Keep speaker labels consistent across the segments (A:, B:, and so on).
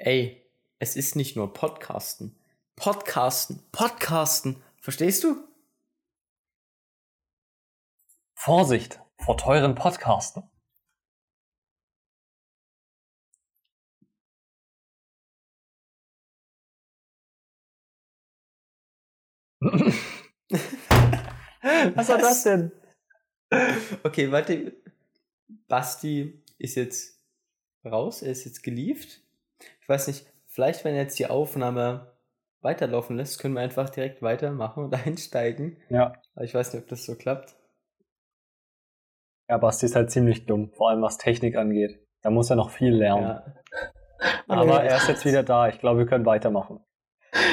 A: ey, es ist nicht nur Podcasten. Podcasten, Podcasten. Verstehst du?
B: Vorsicht vor teuren Podcasten. Was war das denn?
A: Okay, warte. Basti ist jetzt raus, er ist jetzt gelieft. Ich weiß nicht, vielleicht wenn er jetzt die Aufnahme weiterlaufen lässt, können wir einfach direkt weitermachen und einsteigen.
B: Ja.
A: Aber ich weiß nicht, ob das so klappt.
B: Ja, Basti ist halt ziemlich dumm, vor allem was Technik angeht. Da muss er noch viel lernen.
A: Ja.
B: Aber er ist jetzt wieder da. Ich glaube, wir können weitermachen.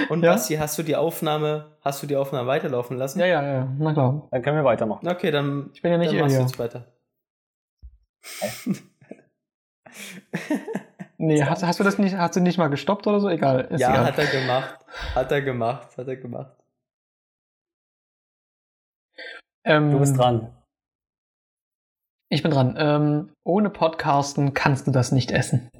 A: Und
C: Ja?
A: Basti, hast du die Aufnahme, hast du die Aufnahme weiterlaufen lassen?
C: Ja, ja, ja, na klar.
B: Dann können wir weitermachen.
A: Okay, dann,
C: Ich bin ja nicht
A: dann machst du jetzt weiter.
C: Nee, hast, hast du das nicht, hast du nicht mal gestoppt oder so? Egal. Ist
A: ja,
C: egal.
A: hat er gemacht. Hat er gemacht, hat er gemacht.
C: ähm,
B: Du bist dran.
C: Ich bin dran. Ähm, ohne Podcasten kannst du das nicht essen.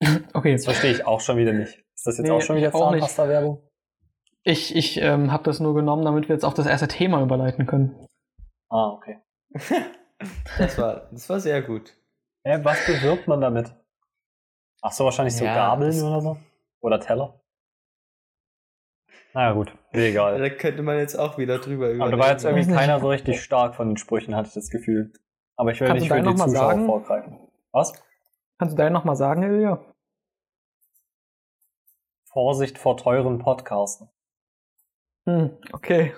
C: okay,
B: Das verstehe ich auch schon wieder nicht. Ist das jetzt
C: Nee,
B: auch schon wieder. Zahnpasta-Werbung?
C: ich, ich ähm, habe das nur genommen, damit wir jetzt auf das erste Thema überleiten können.
B: Ah, okay.
A: Das war, das war sehr gut.
B: Hä, was bewirbt man damit? Ach so, wahrscheinlich so
A: Ja,
B: Gabeln oder so? Oder Teller? Naja, gut. Egal.
A: Da könnte man jetzt auch wieder drüber
B: Aber
A: überlegen.
B: da war jetzt irgendwie keiner so richtig stark von den Sprüchen, hatte ich das Gefühl. Aber ich will
C: Kannst
B: nicht für die Zuschauer
C: sagen?
B: vorgreifen. Was?
C: Kannst du deinen nochmal sagen, Ilja?
B: Vorsicht vor teuren Podcasten.
C: Hm, okay.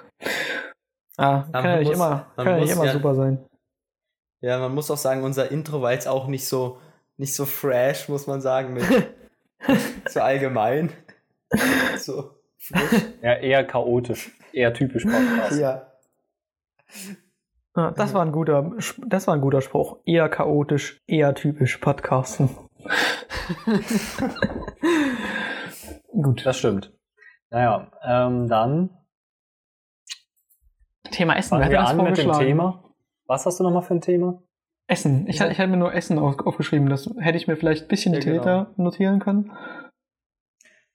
C: Ah, kann ja nicht immer, kann ja nicht immer
A: ja-
C: super sein.
A: Ja, man muss auch sagen, unser Intro war jetzt auch nicht so, nicht so fresh, muss man sagen, mit so allgemein. So frisch.
B: Ja, eher chaotisch. Eher typisch Podcast.
A: Ja.
C: Ah, das war ein guter, das war ein guter Spruch. Eher chaotisch, eher typisch Podcasten. Gut.
B: Das stimmt. Naja, ähm, dann
C: Thema Essen.
B: fangen wir
C: hat das
B: an mit dem? Thema. Was hast du nochmal für ein Thema?
C: Essen. Ich, ich hatte mir nur Essen auf, aufgeschrieben. Das hätte ich mir vielleicht ein bisschen
A: Ja,
C: detaillierter notieren können.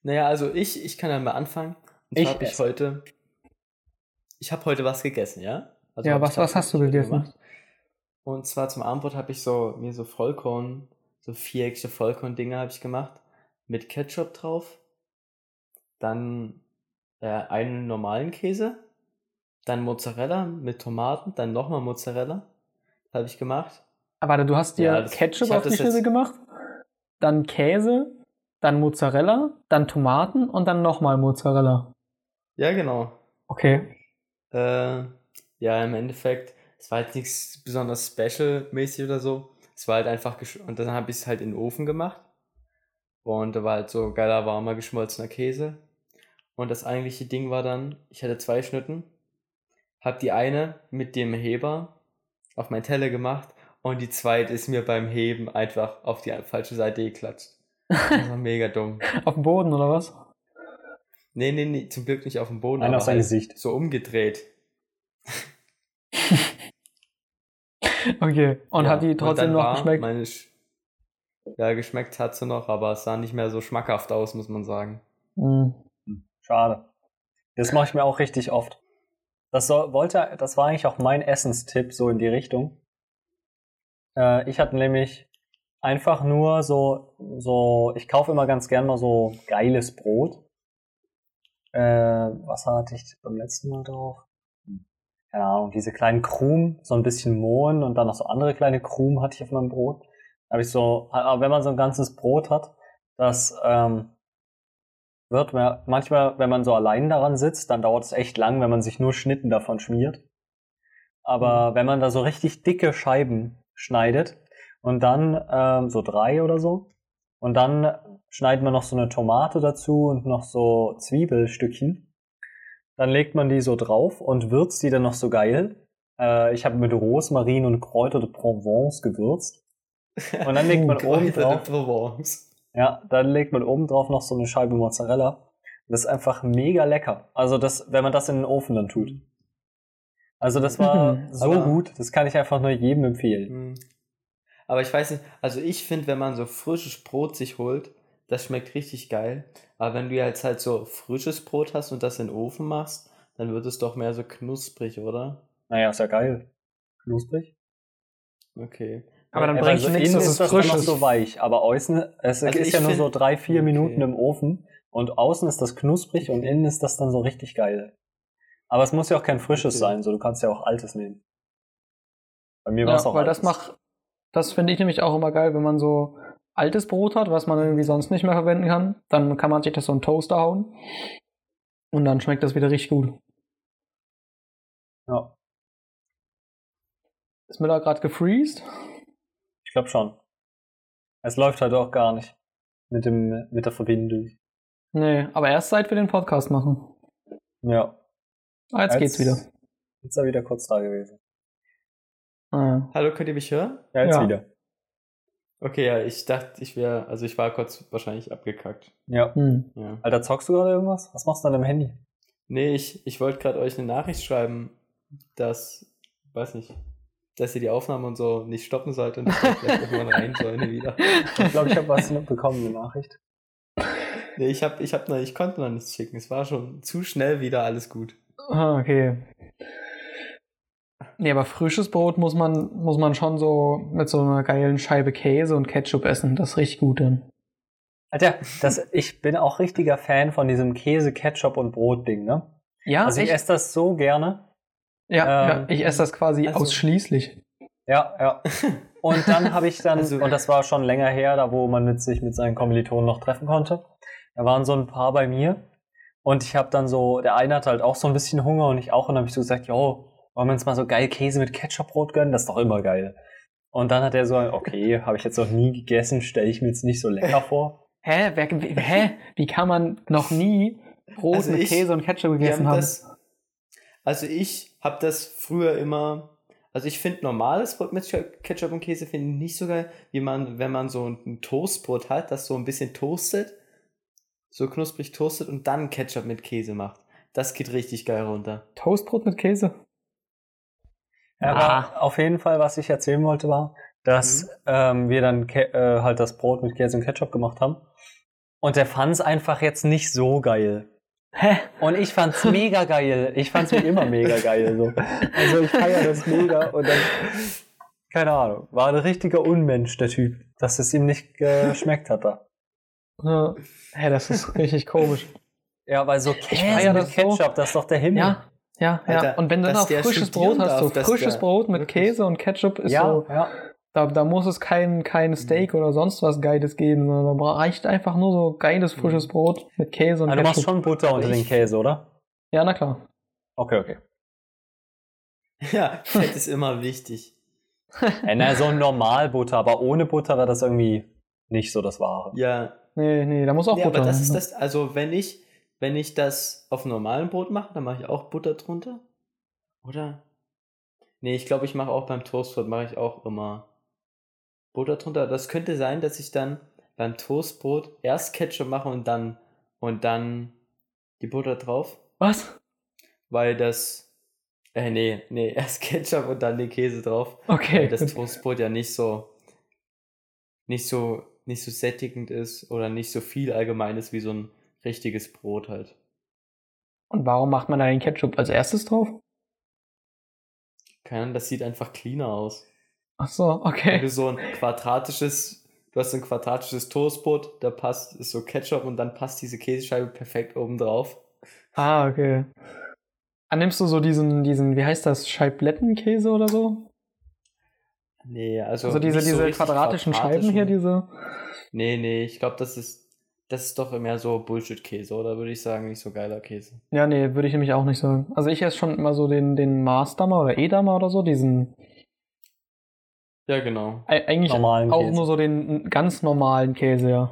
A: Naja, also ich, ich kann ja mal anfangen. Und
B: Ich
A: habe ich heute, ich habe heute was gegessen, ja? Also
C: Ja, was- was hast du gegessen?
A: gemacht. Und zwar zum Abendbrot habe ich so, mir so Vollkorn, so viereckige Vollkorn-Dinger habe ich gemacht. Mit Ketchup drauf. Dann äh, einen normalen Käse. Dann Mozzarella mit Tomaten. Dann nochmal Mozzarella. Habe ich gemacht.
C: Aber warte, du hast dir
A: Ja, das-
C: Ketchup auf die Schnitzel gemacht, dann Käse, dann Mozzarella, dann Tomaten und dann nochmal Mozzarella.
A: Ja, genau.
C: Okay.
A: Äh, ja, im Endeffekt, es war jetzt nichts besonders special-mäßig oder so. Es war halt einfach, und dann habe ich es halt in den Ofen gemacht. Und da war halt so geiler, warmer, geschmolzener Käse. Und das eigentliche Ding war dann, ich hatte zwei Schnitten, habe die eine mit dem Heber auf mein Teller gemacht und die zweite ist mir beim Heben einfach auf die falsche Seite geklatscht. Das war mega dumm.
C: Auf dem Boden oder was?
A: Nee, nee, nee, zum Glück nicht auf dem Boden,
B: Einer
A: aber
B: auf sein
A: halt
B: Gesicht.
A: so umgedreht.
C: Okay. Und
A: Ja,
C: hat die trotzdem noch geschmeckt?
A: Meine Sch ja, geschmeckt hat sie noch, aber es sah nicht mehr so schmackhaft aus, muss man sagen.
C: Hm.
B: Schade. Das mache ich mir auch richtig oft. Das soll, wollte, das war eigentlich auch mein Essenstipp so in die Richtung. Äh, ich hatte nämlich einfach nur so, so, ich kaufe immer ganz gern mal so geiles Brot. Äh, was hatte ich beim letzten Mal drauf? Keine Ahnung, diese kleinen Krumen, so ein bisschen Mohn und dann noch so andere kleine Krumen hatte ich auf meinem Brot. Habe ich so, aber wenn man so ein ganzes Brot hat, das ähm, wird man, manchmal, wenn man so allein daran sitzt, dann dauert es echt lang, wenn man sich nur Schnitten davon schmiert. Aber wenn man da so richtig dicke Scheiben schneidet und dann ähm, so drei oder so und dann schneidet man noch so eine Tomate dazu und noch so Zwiebelstückchen, dann legt man die so drauf und würzt die dann noch so geil. Äh, ich habe mit Rosmarin und Kräuter de Provence gewürzt. Und dann legt man oben drauf. Ja, dann legt man oben drauf noch so eine Scheibe Mozzarella. Das ist einfach mega lecker. Also das, wenn man das in den Ofen dann tut. Also das war
C: Mhm.
B: so
A: Aber-
B: gut, das kann ich einfach nur jedem empfehlen.
A: Hm. Aber ich weiß nicht, also ich finde, wenn man so frisches Brot sich holt, das schmeckt richtig geil. Aber wenn du jetzt halt so frisches Brot hast und das in den Ofen machst, dann wird es doch mehr so knusprig, oder?
B: Naja, ist ja geil. Knusprig.
A: Okay.
C: Aber dann bringt
B: also
C: nichts,
B: innen
C: dass
B: ist
C: es
B: das
C: frisch ist.
B: so weich, aber außen, es
A: Also
B: ist ja nur so drei, vier
A: Okay.
B: Minuten im Ofen und außen ist das knusprig und innen ist das dann so richtig geil. Aber es muss ja auch kein frisches
A: Okay.
B: sein, so du kannst ja auch altes nehmen. Bei mir war es
C: Ja,
B: auch
C: weil das
B: altes.
C: macht, das finde ich nämlich auch immer geil, wenn man so altes Brot hat, was man irgendwie sonst nicht mehr verwenden kann, dann kann man sich das so in den Toaster hauen und dann schmeckt das wieder richtig gut.
B: Ja,
C: Ist mir da gerade gefreezed?
B: Ich glaube schon. Es läuft halt auch gar nicht mit dem mit der Verbindung.
C: Nee, aber erst seit wir den Podcast machen.
B: Ja.
C: Ah, jetzt geht's wieder.
B: Jetzt ist er wieder kurz da gewesen.
C: Ah, ja.
A: Hallo, könnt ihr mich hören?
B: Ja, jetzt
C: Ja.
B: wieder.
A: Okay, ja, ich dachte, ich wäre, also ich war kurz wahrscheinlich abgekackt.
B: Ja.
C: Hm.
A: Ja.
B: Alter, zockst du gerade irgendwas? Was machst du an deinem Handy?
A: Nee, ich, ich wollte gerade euch eine Nachricht schreiben, dass, weiß nicht, dass ihr die Aufnahme und so nicht stoppen sollt und dass wir vielleicht irgendwann rein sollen wieder.
B: Ich glaube, ich habe was bekommen, eine Nachricht.
A: Nee, ich hab, ich hab noch, ich konnte noch nichts schicken. Es war schon zu schnell wieder alles gut.
C: Ah, okay. Nee, aber frisches Brot muss man, muss man schon so mit so einer geilen Scheibe Käse und Ketchup essen. Das ist richtig gut dann.
B: Alter, das, ich bin auch richtiger Fan von diesem Käse, Ketchup und Brot-Ding, ne?
C: Ja,
B: Also ich
C: echt?
B: esse das so gerne.
C: Ja,
B: ähm,
C: ja, ich esse das quasi
A: also-
C: ausschließlich.
B: Ja, ja. Und dann habe ich dann,
A: Also-
B: und das war schon länger her, da wo man mit sich mit seinen Kommilitonen noch treffen konnte. Da waren so ein paar bei mir. Und ich habe dann so, der eine hatte halt auch so ein bisschen Hunger und ich auch. Und dann habe ich so gesagt, jo, wollen wir uns mal so geil Käse mit Ketchupbrot gönnen? Das ist doch immer geil. Und dann hat er so, okay, habe ich jetzt noch nie gegessen, stelle ich mir jetzt nicht so lecker vor.
C: Hä? Wer, wie- hä? Wie kann man noch nie Brot
A: Also
C: mit
A: ich-
C: Käse und Ketchup gegessen
A: haben
C: haben?
A: das, also ich habe das früher immer, also ich finde normales Brot mit Ketchup und Käse finde ich nicht so geil, wie man, wenn man so ein Toastbrot hat, das so ein bisschen toastet, so knusprig toastet und dann Ketchup mit Käse macht. Das geht richtig geil runter.
C: Toastbrot mit Käse?
B: Ja, Aber auf jeden Fall, was ich erzählen wollte, war, dass ähm, wir dann Ke äh, halt das Brot mit Käse und Ketchup gemacht haben. Und der fand es einfach jetzt nicht so geil.
C: Hä?
B: Und ich fand's mega geil. Ich fand's wie immer mega geil. So. Also ich feiere das mega und dann, keine Ahnung, war ein richtiger Unmensch, der Typ, dass es ihm nicht geschmeckt hat da.
C: Ja. Hä, das ist richtig komisch.
B: Ja, weil so Käse mit
C: das so.
B: Ketchup, das ist doch der Himmel.
C: Ja, ja, ja.
A: Alter,
C: und wenn du dann
A: der
C: frisches Brot hast, so frisches
A: der-
C: Brot mit
A: wirklich.
C: Käse und Ketchup ist
B: ja,
C: so,
B: ja.
C: Da, da muss es kein, kein Steak oder sonst was Geiles geben, sondern da reicht einfach nur so geiles frisches Brot mit Käse und
B: Aber du machst
C: Ketchup.
B: schon Butter unter den Käse, oder?
C: Ja, na klar.
B: Okay, okay.
A: Ja, Fett ist immer wichtig.
B: Äh, na, so ein Normalbutter, aber ohne Butter wäre das irgendwie nicht so das Wahre.
A: Ja,
C: Nee, nee, da muss auch
A: nee,
C: Butter
A: aber das ist
C: ne?
A: das, also wenn ich, wenn ich das auf normalem Brot mache, dann mache ich auch Butter drunter. Oder? Nee, ich glaube, ich mache auch beim Toastbrot, mache ich auch immer Butter drunter. Das könnte sein, dass ich dann beim Toastbrot erst Ketchup mache und dann, und dann die Butter drauf.
C: Was?
A: Weil das, äh, nee, nee, erst Ketchup und dann den Käse drauf.
C: Okay.
A: Weil das. Toastbrot ja nicht so, nicht so, nicht so sättigend ist oder nicht so viel allgemein ist wie so ein richtiges Brot halt.
C: Und warum macht man da den Ketchup als erstes drauf?
A: Keine Ahnung, das sieht einfach cleaner aus.
C: Ach so,
A: Wenn
C: okay.
A: du so ein quadratisches, du hast ein quadratisches Toastbrot, da passt, ist so Ketchup und dann passt diese Käsescheibe perfekt oben drauf.
C: Ah, okay. Dann nimmst du so diesen, diesen, wie heißt das, Scheiblettenkäse oder so?
A: Nee, also.
C: Also diese,
A: so
C: diese quadratischen
A: quadratisch
C: Scheiben hier, diese.
A: Nee, nee, ich glaube, das ist, das ist doch mehr so Bullshit-Käse, oder würde ich sagen, nicht so geiler Käse.
C: Ja, nee, würde ich nämlich auch nicht sagen. Also ich esse schon immer so den, den Maßdammer oder Edamer oder so, diesen,
A: Ja, genau.
C: e- eigentlich
B: Normalen
C: auch
B: Käse.
C: nur so den ganz normalen Käse, ja.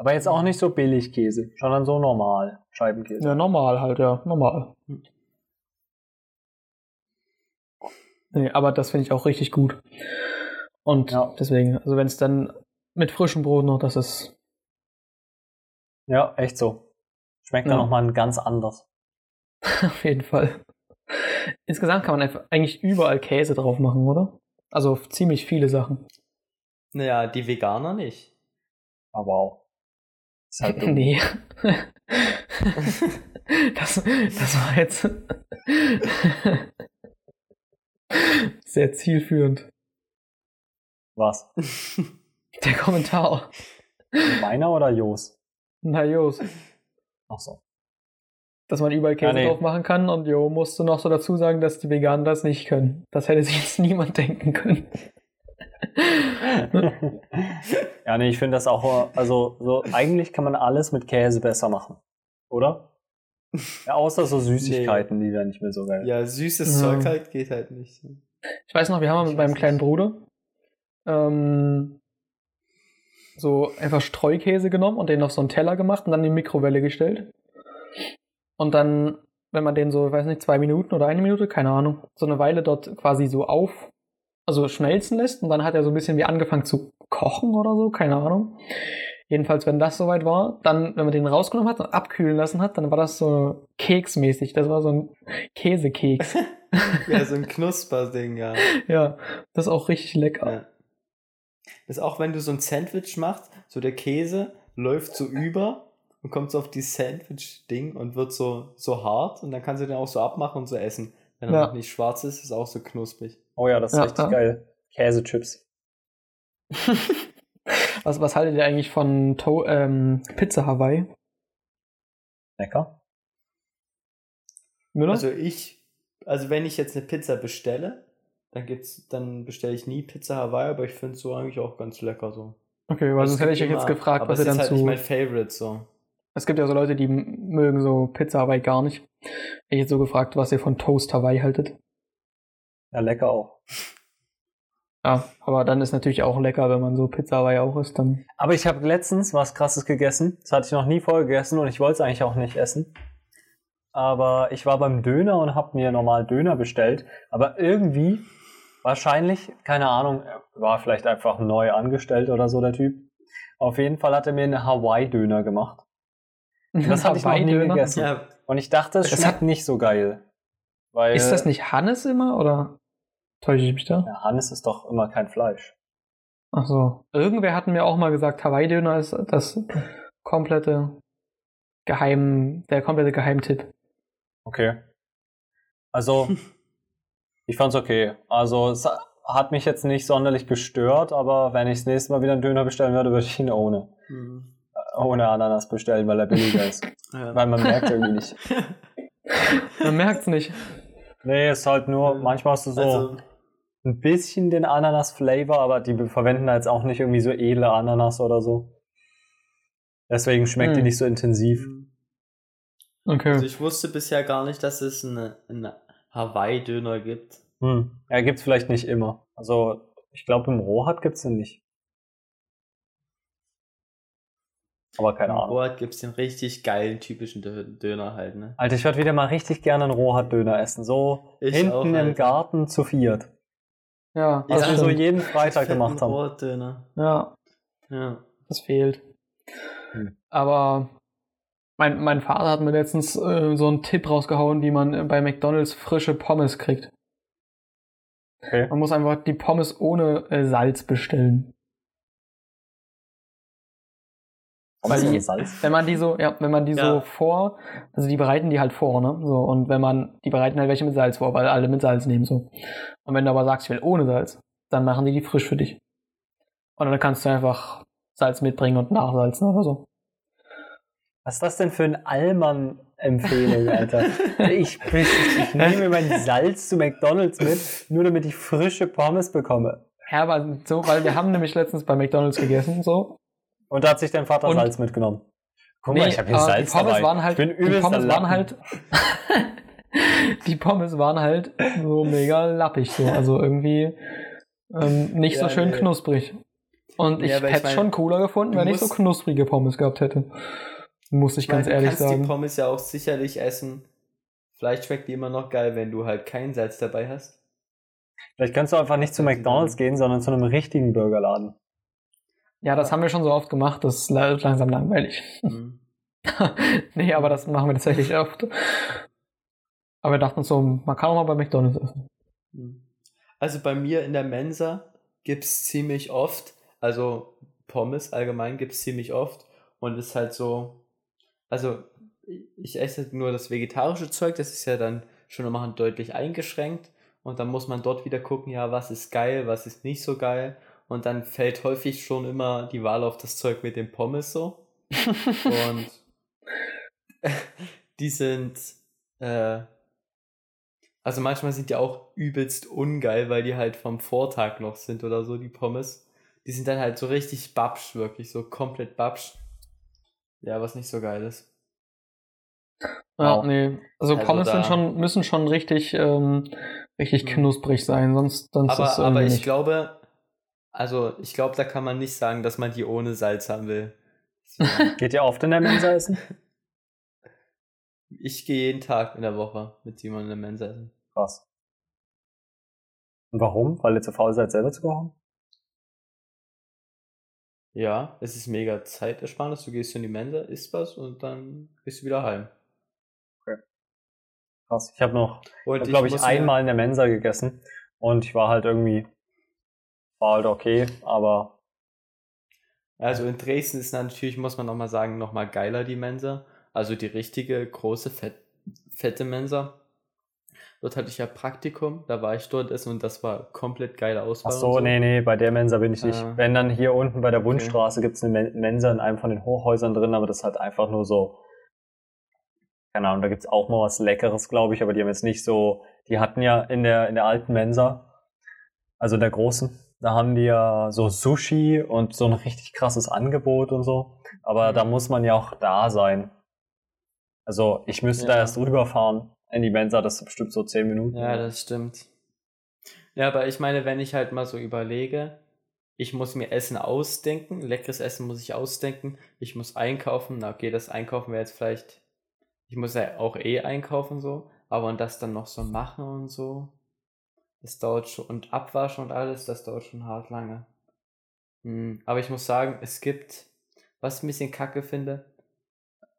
B: Aber jetzt auch nicht so billig Käse, sondern so normal Scheibenkäse.
C: Ja, normal halt, ja, normal. Nee, aber das finde ich auch richtig gut. Und
B: Ja.
C: deswegen, also wenn es dann mit frischem Brot noch, das ist,
B: Ja, echt so. Schmeckt
C: Ja.
B: dann nochmal ganz anders.
C: auf jeden Fall. Insgesamt kann man einfach eigentlich überall Käse drauf machen, oder? Also ziemlich viele Sachen.
A: Naja, die Veganer nicht.
B: Aber auch. Ist halt dumm.
C: Nee. das, das war jetzt sehr zielführend.
B: Was?
C: Der Kommentar.
B: Meiner oder Jos?
C: Na Jos,
B: Ach so.
C: Dass man überall Käse
B: Ja, nee.
C: drauf machen kann und Jo musste noch so dazu sagen, dass die Veganer das nicht können. Das hätte sich jetzt niemand denken können.
B: ja, nee, ich finde das auch, also so, eigentlich kann man alles mit Käse besser machen. Oder? Ja, außer so Süßigkeiten, die dann nicht mehr so geil.
A: Ja, süßes
C: Ja.
A: Zeug halt geht halt nicht.
C: Ich weiß noch, wir haben mit meinem
A: weiß
C: kleinen
A: nicht.
C: Bruder ähm, so einfach Streukäse genommen und den auf so einen Teller gemacht und dann in die Mikrowelle gestellt. Und dann, wenn man den so, ich weiß nicht, zwei Minuten oder eine Minute, keine Ahnung, so eine Weile dort quasi so auf, also schmelzen lässt und dann hat er so ein bisschen wie angefangen zu kochen oder so, keine Ahnung. Jedenfalls, wenn das soweit war, dann, wenn man den rausgenommen hat und abkühlen lassen hat, dann war das so keksmäßig. Das war so ein Käsekeks.
A: Ja, so ein Knusperding, ja.
C: ja, das ist auch richtig lecker.
A: ja. Das ist auch, wenn du so ein Sandwich machst, so der Käse läuft so über und kommt so auf die Sandwich-Ding und wird so, so hart und dann kannst du den auch so abmachen und so essen. Wenn er
C: Ja.
A: noch nicht schwarz ist, ist auch so knusprig.
B: Oh ja, das ist
C: Ja,
B: richtig
C: ja.
B: geil. Käsechips.
C: Was, was haltet ihr eigentlich von to ähm, Pizza Hawaii?
B: Lecker.
C: Müller?
A: Also ich, also wenn ich jetzt eine Pizza bestelle, dann gibt's, dann bestelle ich nie Pizza Hawaii, aber ich finde es so eigentlich auch ganz lecker so.
C: okay, weil
A: Also
C: sonst
A: es
C: hätte ich euch jetzt gefragt,
A: aber
C: was
A: es
C: ihr
A: ist
C: dann
A: halt
C: zu.
A: nicht mein Favorite so.
C: Es gibt ja so Leute, die mögen so Pizza Hawaii gar nicht. Ich hätte jetzt so gefragt, was ihr von Toast Hawaii haltet.
B: Ja, lecker auch.
C: Ja, aber dann ist natürlich auch lecker, wenn man so Pizza Hawaii auch isst, dann.
B: Aber ich habe letztens was krasses gegessen. Das hatte ich noch nie vorher gegessen und ich wollte es eigentlich auch nicht essen. Aber ich war beim Döner und habe mir normal Döner bestellt. Aber irgendwie, wahrscheinlich, keine Ahnung, er war vielleicht einfach neu angestellt oder so der Typ. Auf jeden Fall hat er mir einen Hawaii-Döner gemacht. Das hatte ich noch nie
C: Hawaii-Döner?
B: gegessen.
A: Ja,
B: Und ich dachte, es
C: Das
B: schmeckt
C: hat-
B: nicht so geil. Weil
C: Ist das nicht Hannes immer oder täusche ich mich da?
B: Ja, Hannes ist doch immer kein Fleisch.
C: Ach so. Irgendwer hat mir auch mal gesagt, Hawaii-Döner ist das komplette Geheim, der komplette Geheimtipp.
B: Okay. Also, ich fand's okay. Also, es hat mich jetzt nicht sonderlich gestört, aber wenn ich das nächste Mal wieder einen Döner bestellen würde, würde ich ihn ohne,
A: Mhm.
B: Ohne Ananas bestellen, weil er billiger ist.
A: ja.
B: weil man merkt irgendwie nicht.
C: Man merkt's nicht.
B: Nee, ist halt nur, manchmal hast du so
A: also,
B: ein bisschen den Ananas-Flavor, aber die verwenden da jetzt auch nicht irgendwie so edle Ananas oder so. Deswegen schmeckt die
C: Hm.
B: nicht so intensiv.
A: also
C: Okay.
A: ich wusste bisher gar nicht, dass es eine, einen Hawaii-Döner gibt.
B: Hm. Ja, gibt's vielleicht nicht immer. Also, ich glaube, im Rohat gibt's den nicht. Aber keine Ahnung.
A: Ort gibt es den richtig geilen, typischen Dö- Döner halt, ne?
B: Alter, ich würde wieder mal richtig gerne einen Rohat-Döner essen. So
A: Ich
B: hinten
A: auch,
B: im
A: Alter.
B: Garten zu viert.
C: Ja,
B: Was
C: das
B: wir so jeden Freitag gemacht haben.
A: Ort-Döner.
C: Ja,
A: Ja.
C: das fehlt.
B: Hm.
C: Aber mein, mein Vater hat mir letztens äh, so einen Tipp rausgehauen, wie man bei McDonalds frische Pommes kriegt.
B: Okay.
C: Man muss einfach die Pommes ohne äh, Salz bestellen. Weil die-? Wenn man die so, ja, wenn man die
A: Ja.
C: so vor, also die bereiten die halt vor, ne? So, und wenn man, die bereiten halt welche mit Salz vor, weil alle mit Salz nehmen, so. Und wenn du aber sagst, ich will ohne Salz, dann machen die die frisch für dich. Und dann kannst du einfach Salz mitbringen und nachsalzen oder so.
B: Was ist das denn für eine Allmann-Empfehlung, Alter? ich, ich, ich nehme mein Salz zu McDonalds mit, nur damit ich frische Pommes bekomme.
C: Ja, aber so, weil wir haben nämlich letztens bei McDonalds gegessen, so.
B: Und da hat sich dein Vater
C: Und-
B: Salz mitgenommen. Guck
C: Nee,
B: mal, ich habe hier
C: aber
B: Salz
C: die Pommes
B: dabei.
C: waren halt,
B: ich bin
C: die Pommes waren halt, die Pommes waren halt so mega lappig, so. Also irgendwie ähm, nicht so
A: Ja,
C: schön
A: nee.
C: knusprig. Und ich
A: Ja, ich
C: hätte es
A: mein,
C: schon cooler gefunden, wenn ich so knusprige Pommes gehabt hätte. Muss ich
A: Ich meine,
C: ganz
A: du
C: ehrlich
A: kannst die
C: sagen.
A: Pommes ja auch sicherlich essen. Vielleicht schmeckt die immer noch geil, wenn du halt kein Salz dabei hast.
B: Vielleicht kannst du einfach nicht zu McDonalds gehen, sondern zu einem richtigen Burgerladen.
C: Ja, das haben wir schon so oft gemacht, das ist la- langsam langweilig.
A: Mhm.
C: nee, aber das machen wir tatsächlich oft. Aber wir dachten so, man kann auch mal bei McDonalds essen.
A: Mhm. Also bei mir in der Mensa gibt es ziemlich oft, also Pommes allgemein gibt es ziemlich oft und ist halt so, also ich esse nur das vegetarische Zeug, das ist ja dann schon nochmal deutlich eingeschränkt und dann muss man dort wieder gucken, ja, was ist geil, was ist nicht so geil und dann fällt häufig schon immer die Wahl auf das Zeug mit dem Pommes so und die sind, äh, also manchmal sind die auch übelst ungeil, weil die halt vom Vortag noch sind oder so, die Pommes. Die sind dann halt so richtig babsch, wirklich, so komplett babsch. Ja, was nicht so geil ist.
C: Ja, wow. nee. Also, also Pommes sind schon, müssen schon richtig, ähm, richtig mhm. knusprig sein, sonst, sonst
A: aber, ist Aber ich nicht. glaube, also ich glaube, da kann man nicht sagen, dass man die ohne Salz haben will.
B: Geht ihr oft in der Mensa essen?
A: Ich gehe jeden Tag in der Woche mit Simon in der Mensa essen.
B: Krass. Und warum? Weil ihr zu faul seid, selber zu kochen?
A: Ja, es ist mega Zeitersparnis. Du gehst in die Mensa, isst was und dann gehst du wieder heim.
B: Okay. Krass. Ich habe noch, hab, glaube ich einmal in der Mensa gegessen und ich war halt irgendwie, war halt okay, aber.
A: Also in Dresden ist natürlich, muss man nochmal sagen, nochmal geiler die Mensa. Also die richtige, große, fett, fette Mensa. Dort hatte ich ja Praktikum, da war ich dort essen und das war komplett geile Auswahl.
B: Ach so, so, nee, nee, bei der Mensa bin ich nicht. Äh, Wenn dann hier unten bei der Wundstraße okay. gibt es eine Mensa in einem von den Hochhäusern drin, aber das ist halt einfach nur so, keine Ahnung, da gibt es auch mal was Leckeres, glaube ich, aber die haben jetzt nicht so, die hatten ja in der, in der alten Mensa, also in der großen, da haben die ja so Sushi und so ein richtig krasses Angebot und so. Aber mhm. da muss man ja auch da sein. Also ich müsste ja. da erst rüberfahren in die Mensa, das ist bestimmt so zehn Minuten.
A: Ja, das stimmt. Ja, aber ich meine, wenn ich halt mal so überlege, ich muss mir Essen ausdenken, leckeres Essen muss ich ausdenken, ich muss einkaufen, na okay, das Einkaufen wäre jetzt vielleicht, ich muss ja auch eh einkaufen so, aber und das dann noch so machen und so, das dauert schon, und abwaschen und alles, das dauert schon hart lange. Hm, aber ich muss sagen, es gibt, was ich ein bisschen kacke finde,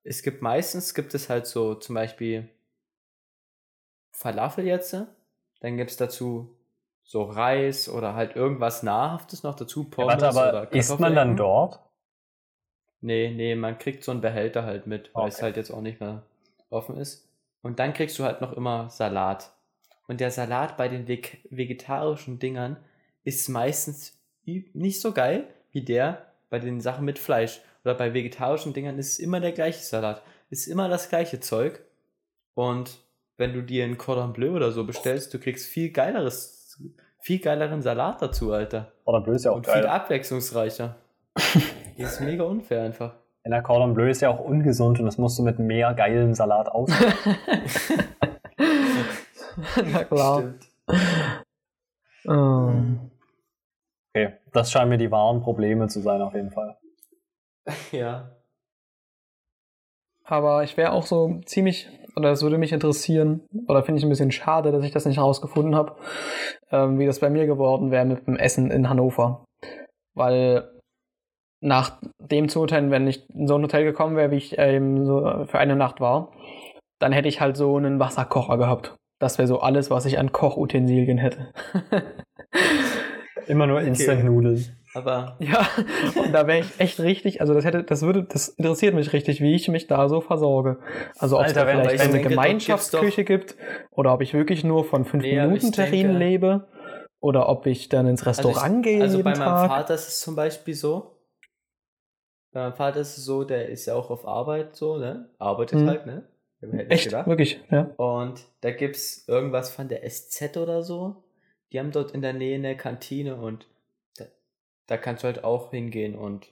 A: es gibt meistens, gibt es halt so zum Beispiel Falafel jetzt, dann gibt es dazu so Reis oder halt irgendwas Nahrhaftes noch dazu,
B: Pommes ja, warte, aber oder Isst man dann dort?
A: Nee, nee, man kriegt so einen Behälter halt mit, weil okay. es halt jetzt auch nicht mehr offen ist. Und dann kriegst du halt noch immer Salat. Und der Salat bei den vegetarischen Dingern ist meistens nicht so geil wie der bei den Sachen mit Fleisch oder bei vegetarischen Dingern ist es immer der gleiche Salat. Ist immer das gleiche Zeug. Und wenn du dir einen Cordon Bleu oder so bestellst, du kriegst viel geileres, viel geileren Salat dazu, Alter.
B: Cordon Bleu ist ja auch
A: Und
B: geil.
A: viel abwechslungsreicher. das ist mega unfair einfach.
B: In der Cordon Bleu ist ja auch ungesund und das musst du mit mehr geilem Salat aus.
C: Na klar. Stimmt. Um.
B: Okay, das scheinen mir die wahren Probleme zu sein, auf jeden Fall.
A: Ja.
C: Aber ich wäre auch so ziemlich, oder es würde mich interessieren, oder finde ich ein bisschen schade, dass ich das nicht herausgefunden habe, ähm, wie das bei mir geworden wäre mit dem Essen in Hannover. Weil nach dem zu urteilen, wenn ich in so ein Hotel gekommen wäre, wie ich ähm, so für eine Nacht war, dann hätte ich halt so einen Wasserkocher gehabt. Das wäre so alles, was ich an Kochutensilien hätte.
B: Immer nur Instant-Nudeln.
A: Aber.
C: Ja, und da wäre ich echt richtig, also das hätte, das würde, das interessiert mich richtig, wie ich mich da so versorge. Also ob es da vielleicht eine denke, Gemeinschaftsküche gibt oder ob ich wirklich nur von 5 nee, Minuten Terrinen lebe oder ob ich dann ins Restaurant also ich, gehe. Also
A: bei meinem
C: Tag.
A: Vater ist es zum Beispiel so. Bei meinem Vater ist es so, der ist ja auch auf Arbeit so, ne? Arbeitet hm. halt, ne?
C: Echt? Gedacht. Wirklich, ja.
A: Und da gibt's irgendwas von der SZ oder so. Die haben dort in der Nähe eine Kantine und da kannst du halt auch hingehen und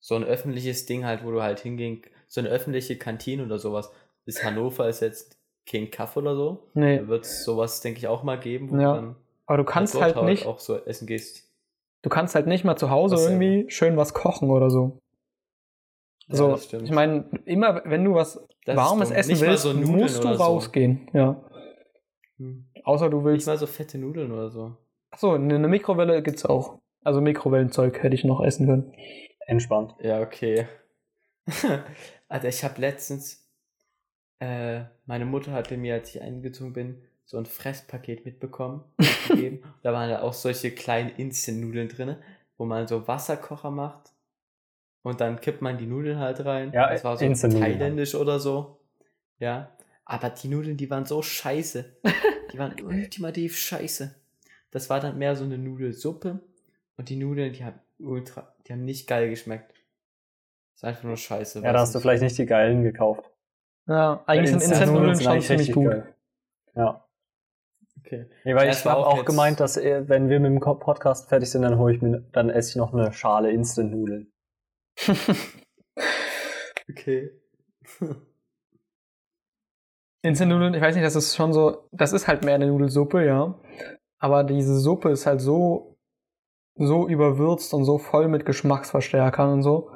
A: so ein öffentliches Ding halt, wo du halt hingehen, so eine öffentliche Kantine oder sowas. Bis Hannover ist jetzt kein Kaff oder so. Nee. Da wird es sowas, denke ich, auch mal geben, wo
C: ja.
A: du dann
C: aber du kannst halt, halt, nicht
A: auch so essen gehst.
C: Du kannst halt nicht mal zu Hause was irgendwie ja. schön was kochen oder so. So, also, ich meine, immer wenn du was das warmes essen willst, so musst du rausgehen. So. Ja. Hm. Außer du willst.
A: Nicht mal so fette Nudeln oder so.
C: Achso, eine Mikrowelle gibt's auch. Also Mikrowellenzeug hätte ich noch essen können.
B: Entspannt.
A: Ja, okay. Alter, ich habe letztens, äh, meine Mutter hatte mir, als ich eingezogen bin, so ein Fresspaket mitbekommen. mitgegeben. da waren da auch solche kleinen Instant-Nudeln drin, wo man so Wasserkocher macht und dann kippt man die Nudeln halt rein.
B: Ja,
A: das war so
B: Instant-Nudeln.
A: thailändisch oder so. Ja. Aber die Nudeln, die waren so scheiße. Die waren ultimativ scheiße. Das war dann mehr so eine Nudelsuppe und die Nudeln, die haben ultra, die haben nicht geil geschmeckt. Das ist einfach nur scheiße.
B: Ja, da hast du vielleicht nicht die geilen gekauft.
C: Ja, eigentlich sind
B: Instant-Nudeln
C: schon
B: eigentlich
C: ziemlich gut.
B: geil. Ja.
A: Okay.
B: Nee, weil
A: Ja,
B: ich habe
A: auch
B: auch gemeint, dass äh, wenn wir mit dem Podcast fertig sind, dann hole ich mir, dann esse ich noch eine Schale Instant-Nudeln.
A: Okay.
C: Instant-Nudeln, ich weiß nicht, das ist schon so, das ist halt mehr eine Nudelsuppe, ja. Aber diese Suppe ist halt so, so überwürzt und so voll mit Geschmacksverstärkern und so,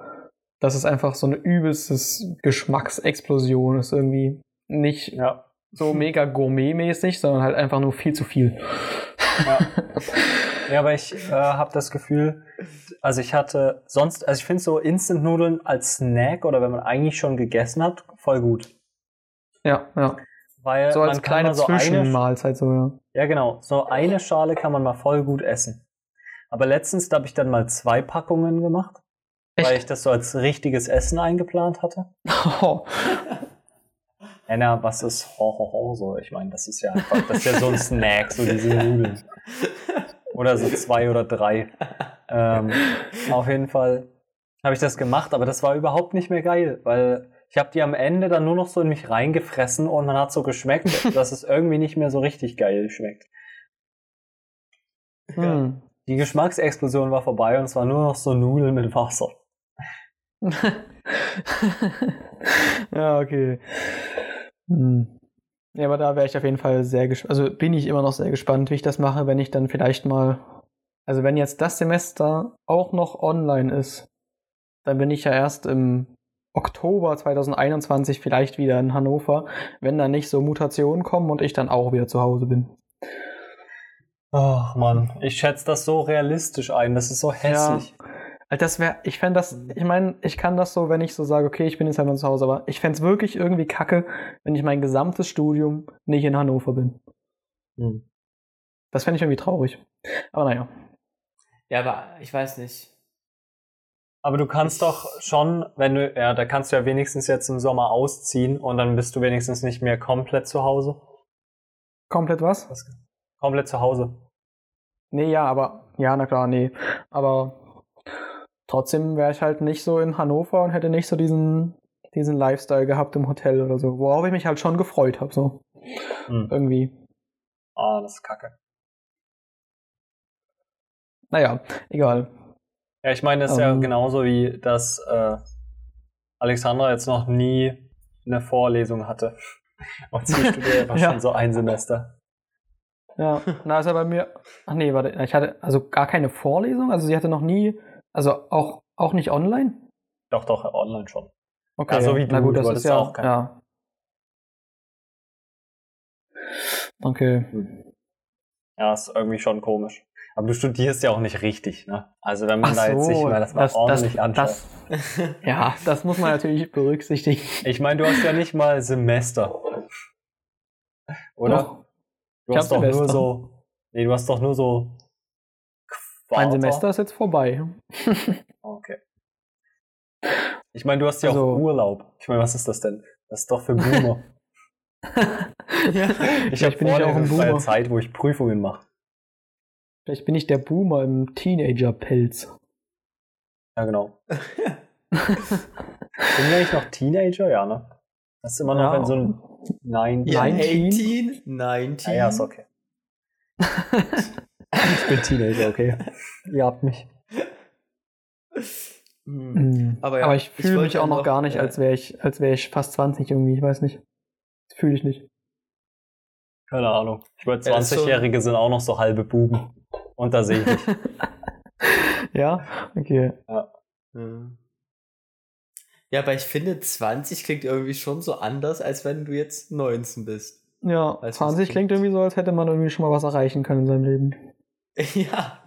C: dass es einfach so eine übelstes Geschmacksexplosion ist irgendwie. Nicht
B: Ja.
C: so mega gourmetmäßig, sondern halt einfach nur viel zu viel.
B: Ja. Ja, aber ich äh, habe das Gefühl, also ich hatte sonst, also ich finde so Instant-Nudeln als Snack oder wenn man eigentlich schon gegessen hat, voll gut.
C: Ja, ja.
B: Weil
C: So als
B: man kann
C: kleine
B: mal so eine,
C: Zwischenmahlzeit so, ja.
B: ja genau, so eine Schale kann man mal voll gut essen. Aber letztens, da habe ich dann mal zwei Packungen gemacht, weil ich das so als richtiges Essen eingeplant hatte.
C: Oh.
B: Anna, was ist ho, ho, ho, so? Ich meine, das ist ja einfach, das ist ja so ein Snack, so diese Nudeln. Oder so zwei oder drei. Ähm, auf jeden Fall habe ich das gemacht, aber das war überhaupt nicht mehr geil, weil ich habe die am Ende dann nur noch so in mich reingefressen und man hat so geschmeckt, dass es irgendwie nicht mehr so richtig geil schmeckt.
C: Hm.
B: Die Geschmacksexplosion war vorbei und es war nur noch so Nudeln mit Wasser.
C: ja, okay. Hm. Ja, aber da wäre ich auf jeden Fall sehr gespannt. Also bin ich immer noch sehr gespannt, wie ich das mache, wenn ich dann vielleicht mal. Also wenn jetzt das Semester auch noch online ist, dann bin ich ja erst im Oktober 2021 vielleicht wieder in Hannover, wenn da nicht so Mutationen kommen und ich dann auch wieder zu Hause bin.
B: Ach man, ich schätze das so realistisch ein, das ist so hässlich.
C: Also Das wäre, ich fände das, ich meine, ich kann das so, wenn ich so sage, okay, ich bin jetzt halt mal zu Hause, aber ich fände es wirklich irgendwie kacke, wenn ich mein gesamtes Studium nicht in Hannover bin.
B: Hm.
C: Das fände ich irgendwie traurig. Aber naja.
A: Ja, aber ich weiß nicht.
B: Aber du kannst
A: Ich-
B: doch schon, wenn du, ja, da kannst du ja wenigstens jetzt im Sommer ausziehen und dann bist du wenigstens nicht mehr komplett zu Hause.
C: Komplett was?
B: Komplett zu Hause.
C: Nee, ja, aber, ja, na klar, nee. Aber trotzdem wäre ich halt nicht so in Hannover und hätte nicht so diesen, diesen Lifestyle gehabt im Hotel oder so. Worauf ich mich halt schon gefreut habe, so.
B: Hm.
C: Irgendwie.
B: Ah, das ist kacke.
C: Naja, egal.
B: Ja, ich meine, das ist ja
C: Ähm.
B: genauso wie, dass äh, Alexandra jetzt noch nie eine Vorlesung hatte. Und sie studiert einfach
C: Ja.
B: schon so ein Semester.
C: Ja, na, ist ja bei mir. Ach nee, warte, ich hatte also gar keine Vorlesung, also sie hatte noch nie, also auch, auch nicht online?
B: Doch, doch, online schon.
C: Okay,
B: so
C: ja.
B: wie
C: na
B: du,
C: gut,
B: du
C: das ist ja
B: auch keine.
C: ja. Okay.
B: Ja, ist irgendwie schon komisch. Aber du studierst ja auch nicht richtig, ne? Also wenn man
C: Ach
B: da jetzt sich
C: so,
B: mal das mal
C: das,
B: ordentlich
C: das,
B: anschaut.
C: das, ja, das muss man natürlich berücksichtigen.
B: Ich meine, du hast ja nicht mal Semester. Oder?
C: Doch,
B: du
C: ich
B: hast doch nur
C: Semester.
B: so. Nee, du hast doch nur so.
C: Mein
B: Quarter.
C: Semester ist jetzt vorbei.
B: Okay. Ich meine, du hast ja
C: Also-
B: auch Urlaub. Ich meine, was ist das denn? Das ist doch für Boomer.
A: ja.
B: ich
C: Vielleicht
B: habe
C: bin ich auch ein
B: vorlesungsfreie
C: Boomer.
B: Zeit, wo ich Prüfungen mache.
C: Vielleicht bin ich der Boomer im Teenager-Pelz.
B: Ja, genau. Sind wir eigentlich noch Teenager? Ja, ne? Das ist immer noch,
C: Ja.
B: wenn so ein Nein.
A: Ja,
C: 19?
A: 18, 19.
B: Ah, ja, ist okay. ich bin Teenager, okay. Ihr habt mich.
A: Hm.
C: Mhm.
A: Aber
C: Aber,
A: ja,
C: ich
A: ich
C: fühle mich auch noch gar nicht,
A: äh,
C: als wäre ich, als wäre ich fast 20 irgendwie. Ich weiß nicht. Fühle ich nicht.
B: Keine Ahnung. Ich meine,
A: Ja, das ist so-
B: 20-Jährige sind auch noch so halbe Buben. Und da sehe ich mich.
C: ja, okay.
A: Ja. ja, aber ich finde, 20 klingt irgendwie schon so anders, als wenn du jetzt 19 bist.
C: Ja,
A: was
C: 20
A: klingt?
C: klingt irgendwie so, als hätte man irgendwie schon mal was erreichen können in seinem Leben.
A: ja.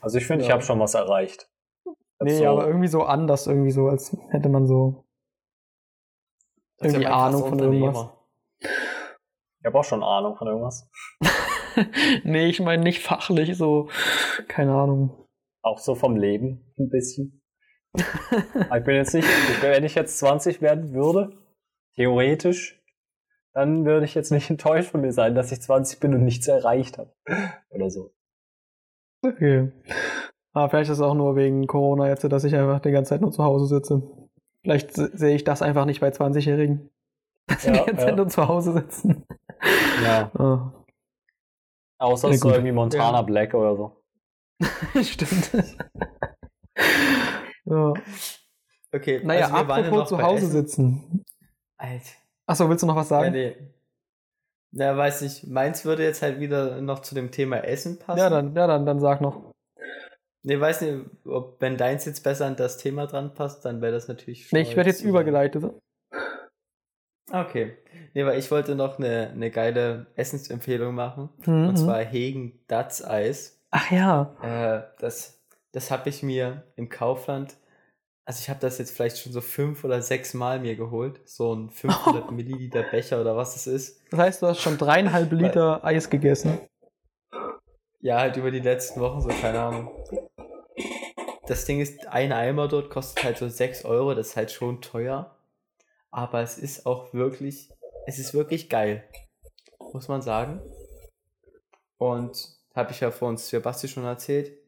B: Also ich finde, ich
C: Ja.
B: habe schon was erreicht.
C: Nee,
B: so,
C: aber irgendwie so anders, irgendwie so, als hätte man so irgendwie
A: ja
C: Ahnung von irgendwas.
B: Ich habe auch schon Ahnung von irgendwas.
C: nee, ich meine nicht fachlich, so, keine Ahnung.
B: Auch so vom Leben ein bisschen. Ich bin jetzt nicht, wenn ich jetzt 20 werden würde, theoretisch, dann würde ich jetzt nicht enttäuscht von mir sein, dass ich 20 bin und nichts erreicht habe. Oder so.
C: Okay. Aber vielleicht ist es auch nur wegen Corona jetzt, dass ich einfach die ganze Zeit nur zu Hause sitze. Vielleicht sehe ich das einfach nicht bei 20-Jährigen. Dass ja, die ganze ja. Zeit nur zu Hause sitzen.
B: Ja. Oh. Außer es ist so irgendwie Montana ja. Black oder so.
C: Stimmt. ja.
A: Okay,
C: naja, also apropos zu Hause sitzen.
A: Alter.
C: Achso, willst du noch was sagen?
A: Ja, nee. Na, weiß nicht. Meins würde jetzt halt wieder noch zu dem Thema Essen passen.
C: Ja, dann, ja, dann, dann sag noch.
A: Nee, weiß nicht, ob wenn deins jetzt besser an das Thema dran passt, dann wäre das natürlich
C: Nee, ich werde jetzt übergeleitet.
A: Okay. Nee, weil ich wollte noch eine, eine geile Essensempfehlung machen. Mhm. Und zwar Hegen Datz Eis.
C: Ach ja.
A: Äh, das das habe ich mir im Kaufland, also ich habe das jetzt vielleicht schon so fünf oder sechs Mal mir geholt. So ein 500 Milliliter Becher oder was es ist.
C: Das heißt, du hast schon dreieinhalb Liter Eis gegessen.
A: Ja, halt über die letzten Wochen so, keine Ahnung. Das Ding ist, ein Eimer dort kostet halt so 6 Euro, das ist halt schon teuer. Aber es ist auch wirklich, es ist wirklich geil. Muss man sagen. Und habe ich ja vor uns Sebastian schon erzählt.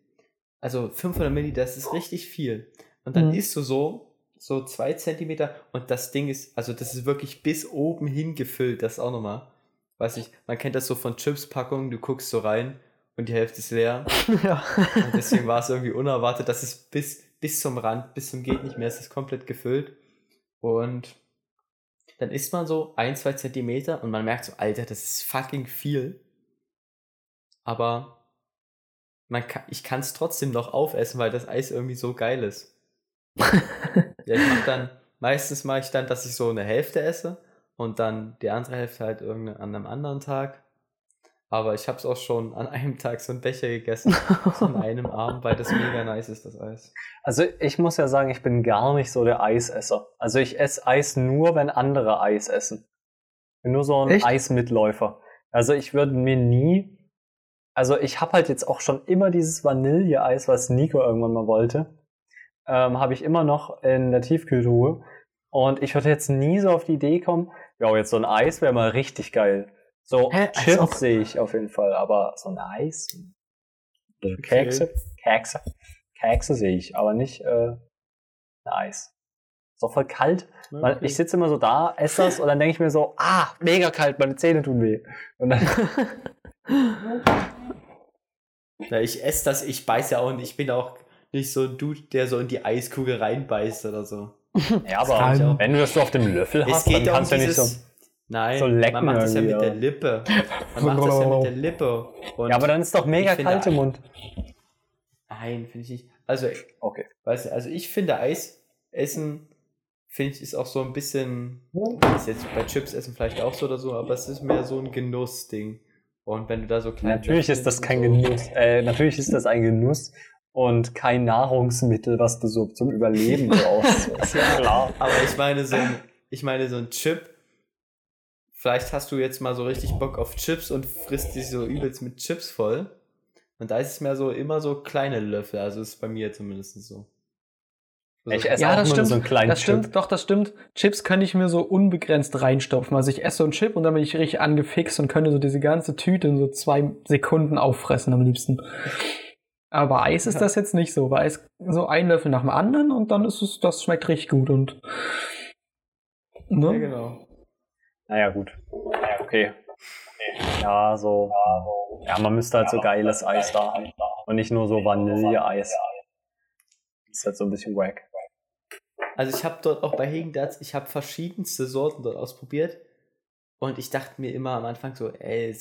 A: Also 500 Milliliter, das ist richtig viel. Und dann mhm. isst du so, so zwei Zentimeter und das Ding ist, also das ist wirklich bis oben hin gefüllt, das auch nochmal. Weiß ich, man kennt das so von Chips-Packungen, du guckst so rein und die Hälfte ist leer.
C: Ja.
A: Und deswegen war es irgendwie unerwartet, dass es bis, bis zum Rand, bis zum geht nicht mehr, es ist komplett gefüllt. Und dann isst man so ein, zwei Zentimeter und man merkt so, Alter, das ist fucking viel. Aber man kann, ich kann es trotzdem noch aufessen, weil das Eis irgendwie so geil ist. Ja, ich mach dann, meistens mache ich dann, dass ich so eine Hälfte esse und dann die andere Hälfte halt an einem anderen Tag. Aber ich habe es auch schon an einem Tag so einen Becher gegessen, so an einem Abend, weil das mega nice ist, das Eis.
B: Also ich muss ja sagen, ich bin gar nicht so der Eisesser. Also ich esse Eis nur, wenn andere Eis essen. Ich bin nur so ein Echt? Eismitläufer. Also ich würde mir nie, also ich habe halt jetzt auch schon immer dieses Vanilleeis, was Nico irgendwann mal wollte, ähm, habe ich immer noch in der Tiefkühltruhe. Und ich würde jetzt nie so auf die Idee kommen, ja, jetzt so ein Eis wäre mal richtig geil. So Hä? Chips sehe ich auf jeden Fall, aber so ein Eis, okay. Kekse, Kekse, Kekse sehe ich, aber nicht äh, ein Eis. Ist doch voll kalt. Okay. Ich sitze immer so da, esse das und dann denke ich mir so, ah, mega kalt, meine Zähne tun weh. Und dann
A: ja, ich esse das, ich beiß ja auch nicht. Ich bin auch nicht so ein Dude, der so in die Eiskugel reinbeißt oder so.
B: Ja, aber wenn du das so auf dem Löffel hast, dann kannst du nicht so
A: Nein,
B: so
A: man macht das ja mit der Lippe. Man macht das ja mit der Lippe.
B: Und ja, aber dann ist doch mega kalt im Mund.
A: Nein, finde ich nicht. Also, okay. Weißt du, also ich finde Eis essen, finde ich, ist auch so ein bisschen, ist jetzt bei Chips essen vielleicht auch so oder so, aber es ist mehr so ein Genussding. Und wenn du da so
B: klein Natürlich ist das kein so Genuss. Äh, natürlich ist das ein Genuss und kein Nahrungsmittel, was du so zum Überleben brauchst. ist ja klar.
A: Aber ich meine so ein, ich meine so ein Chip vielleicht hast du jetzt mal so richtig Bock auf Chips und frisst dich so übelst mit Chips voll. Und da ist es mehr so immer so kleine Löffel, also ist bei mir zumindest so.
C: Also ich esse ja, auch das stimmt, so einen kleinen das Chip. stimmt, doch, das stimmt. Chips kann ich mir so unbegrenzt reinstopfen. Also ich esse so einen Chip und dann bin ich richtig angefixt und könnte so diese ganze Tüte in so zwei Sekunden auffressen am liebsten. Aber bei Eis ist das jetzt nicht so. Bei Eis so ein Löffel nach dem anderen und dann ist es, das schmeckt richtig gut und.
A: Ne? Ja, genau.
B: Naja, gut. Naja, okay. Ja, so. Ja, man müsste halt so geiles Eis da haben. Und nicht nur so Vanilleeis. Ist halt so ein bisschen wack.
A: Also ich habe dort auch bei Hegendatz, ich habe verschiedenste Sorten dort ausprobiert. Und ich dachte mir immer am Anfang so, ey,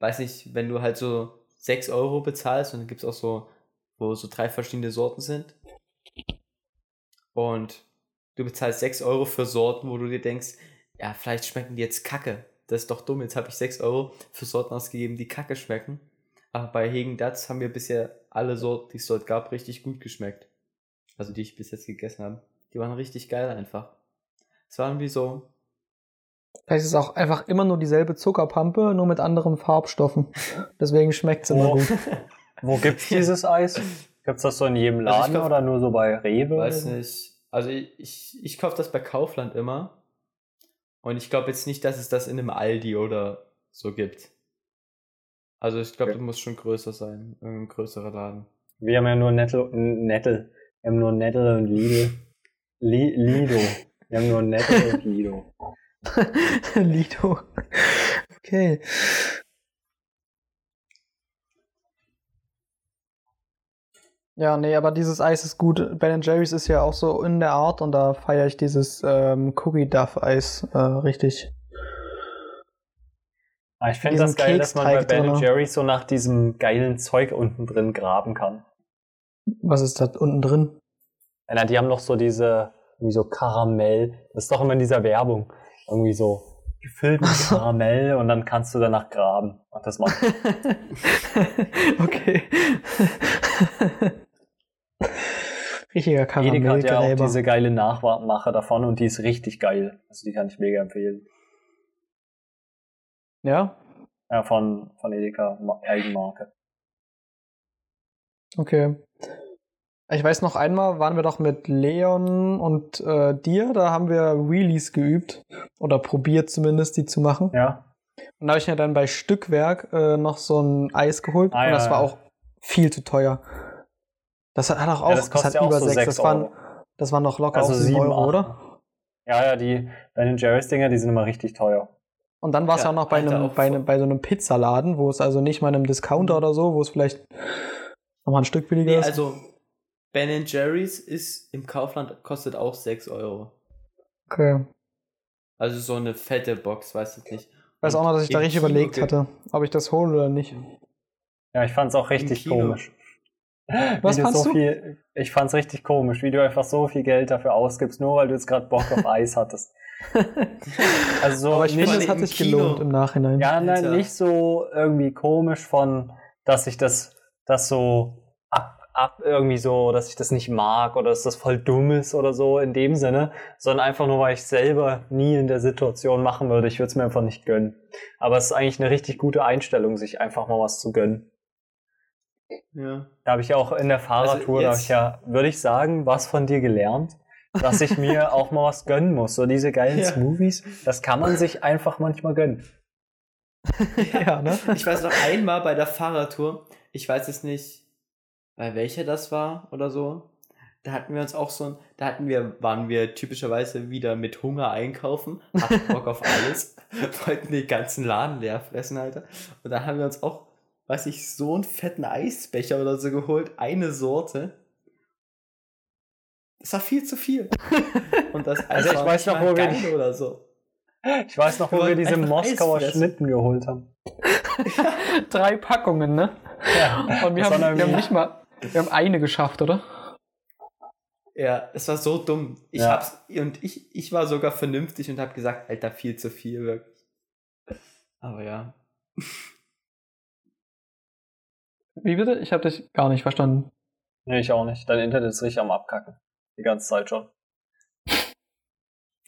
A: weiß nicht, wenn du halt so 6 Euro bezahlst und dann gibt es auch so, wo so drei verschiedene Sorten sind. Und du bezahlst 6 Euro für Sorten, wo du dir denkst, ja, vielleicht schmecken die jetzt kacke. Das ist doch dumm. Jetzt habe ich 6 Euro für Sorten ausgegeben, die kacke schmecken. Aber bei Hegen Dats haben mir bisher alle Sorten, die es dort gab, richtig gut geschmeckt. Also die ich bis jetzt gegessen habe. Die waren richtig geil einfach. Es war irgendwie so.
C: Vielleicht ist es auch einfach immer nur dieselbe Zuckerpampe, nur mit anderen Farbstoffen. Deswegen schmeckt es immer gut.
B: Wo gibt's dieses Eis? Gibt's das so in jedem
A: Also
B: Laden
A: glaub-
B: oder nur so bei Rewe?
A: Weiß nicht. Also ich, ich, ich kaufe das bei Kaufland immer. Und ich glaube jetzt nicht, dass es das in einem Aldi oder so gibt. Also ich glaube,
B: Okay.
A: das muss schon größer sein. Ein größerer Laden.
B: Wir haben ja nur Nettel, Nettel. Wir haben nur Nettel und Lidl. Li, Lido. Wir haben nur Nettel und Lido.
C: Lido. Okay. Ja, nee, aber dieses Eis ist gut. Ben Jerry's ist ja auch so in der Art und da feiere ich dieses ähm, Cookie Duff Eis äh, richtig.
B: Aber ich finde das geil, dass man bei Ben
C: drinne.
B: Jerry so nach diesem geilen Zeug unten drin graben kann.
C: Was ist da unten drin?
B: Ja, na, die haben doch so diese, wie so Karamell. Das ist doch immer in dieser Werbung. Irgendwie so gefüllt mit Karamell und dann kannst du danach graben. Und das macht
C: okay. Richtiger
B: Edeka hat ja auch diese geile Nachmache davon und die ist richtig geil. Also die kann ich mega empfehlen.
C: Ja,
B: Ja, von, von Edeka, Ma- Eigenmarke.
C: okay. Ich weiß noch einmal, waren wir doch mit Leon und äh, dir, da haben wir Wheelies geübt. Oder probiert zumindest, die zu machen.
B: Ja.
C: Und da habe ich mir dann bei Stückwerk äh, noch so ein Eis geholt.
B: Ah,
C: und
B: ja,
C: das war
B: ja.
C: auch viel zu teuer. Das hat, hat auch,
B: ja
C: auch
B: das kostet
C: hat
B: ja auch
C: über
B: so
C: sechs.
B: 6
C: Das waren,
B: Euro.
C: das waren noch locker
B: Also
C: auch 7
B: 7
C: Euro, oder?
B: Ja, ja, die Ben Jerry's Dinger, die sind immer richtig teuer.
C: Und dann war es ja,
A: Ja,
C: auch noch bei,
A: Alter,
C: einem,
A: auch
C: bei, einem, bei so einem Pizzaladen, wo es also nicht mal in einem Discounter oder so, wo es vielleicht nochmal ein Stück billiger
A: Nee,
C: ist.
A: also Ben Jerry's ist im Kaufland kostet auch 6 Euro.
C: okay.
A: Also so eine fette Box, weiß ich nicht.
C: Ich weiß auch noch, dass ich da richtig
A: Kino
C: überlegt hatte, ob ich das hole oder nicht.
B: Ja, ich fand's auch richtig komisch.
C: Was fandst
B: so
C: du?
B: Viel, ich fand's richtig komisch, wie du einfach so viel Geld dafür ausgibst, nur weil du jetzt gerade Bock auf Eis hattest. Also so
C: Aber ich
B: nicht,
C: finde, es hat sich
A: Kino.
C: gelohnt im Nachhinein.
B: ja, nein,
A: Alter.
B: nicht so irgendwie komisch von, dass ich das, das so ab, irgendwie so, dass ich das nicht mag oder dass das voll dumm ist oder so in dem Sinne, sondern einfach nur, weil ich selber nie in der Situation machen würde. Ich würde es mir einfach nicht gönnen. Aber es ist eigentlich eine richtig gute Einstellung, sich einfach mal was zu gönnen.
A: Ja.
B: Da habe ich auch in der Fahrradtour, da habe ich ja, würde ich sagen, was von dir gelernt, dass ich mir auch mal was gönnen muss. So diese geilen
A: Ja.
B: Smoothies, das kann man sich einfach manchmal gönnen.
C: ja, ne?
A: Ich weiß noch einmal bei der Fahrradtour, ich weiß es nicht, bei welcher das war oder so. Da hatten wir uns auch so ein, da hatten wir, waren wir typischerweise wieder mit Hunger einkaufen, hatten Bock auf alles, wollten den ganzen Laden leer fressen, Alter. Und da haben wir uns auch, weiß ich, so einen fetten Eisbecher oder so geholt, eine Sorte. Das war viel zu viel. Und das Eis
B: Also ich
A: war
B: weiß
A: nicht
B: noch,
A: mal
B: wo wir-
A: oder so.
B: Ich weiß noch,
A: Wir
B: wo wir
A: wollten
B: diese Moskauer. Schnitten geholt haben.
C: Drei Packungen, ne?
B: Ja,
C: Und wir
B: das
C: haben, wir haben nicht mal, wir haben eine geschafft, oder?
A: Ja, es war so dumm. Ich
B: Ja.
A: hab's, und ich, ich war sogar vernünftig und hab gesagt, Alter, viel zu viel, wirklich. Aber ja.
C: Wie bitte? Ich habe dich gar nicht verstanden.
B: Nee, ich auch nicht. Dein Internet ist richtig am Abkacken. Die ganze Zeit schon.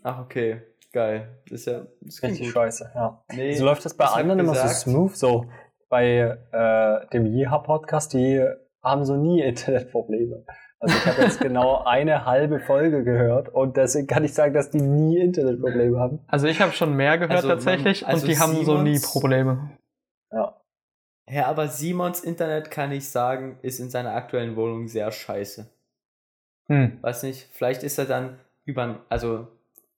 A: Ach, okay. Geil. Das ist ja, das
B: Richtig
A: gut.
B: scheiße, ja.
A: Nee,
B: So läuft das bei
A: hab
B: anderen immer so smooth, so bei äh, dem Jeha-Podcast, die haben so nie Internetprobleme. Also ich habe jetzt genau eine halbe Folge gehört und deswegen kann ich sagen, dass die nie Internetprobleme haben.
C: Also ich habe schon mehr gehört
A: Also man-
C: tatsächlich
A: also
C: und die haben so nie
A: Simons-
C: Probleme.
B: Ja.
A: Ja, aber Simons Internet, kann ich sagen, ist in seiner aktuellen Wohnung sehr scheiße.
C: Hm.
A: Weiß nicht, vielleicht ist er dann über, also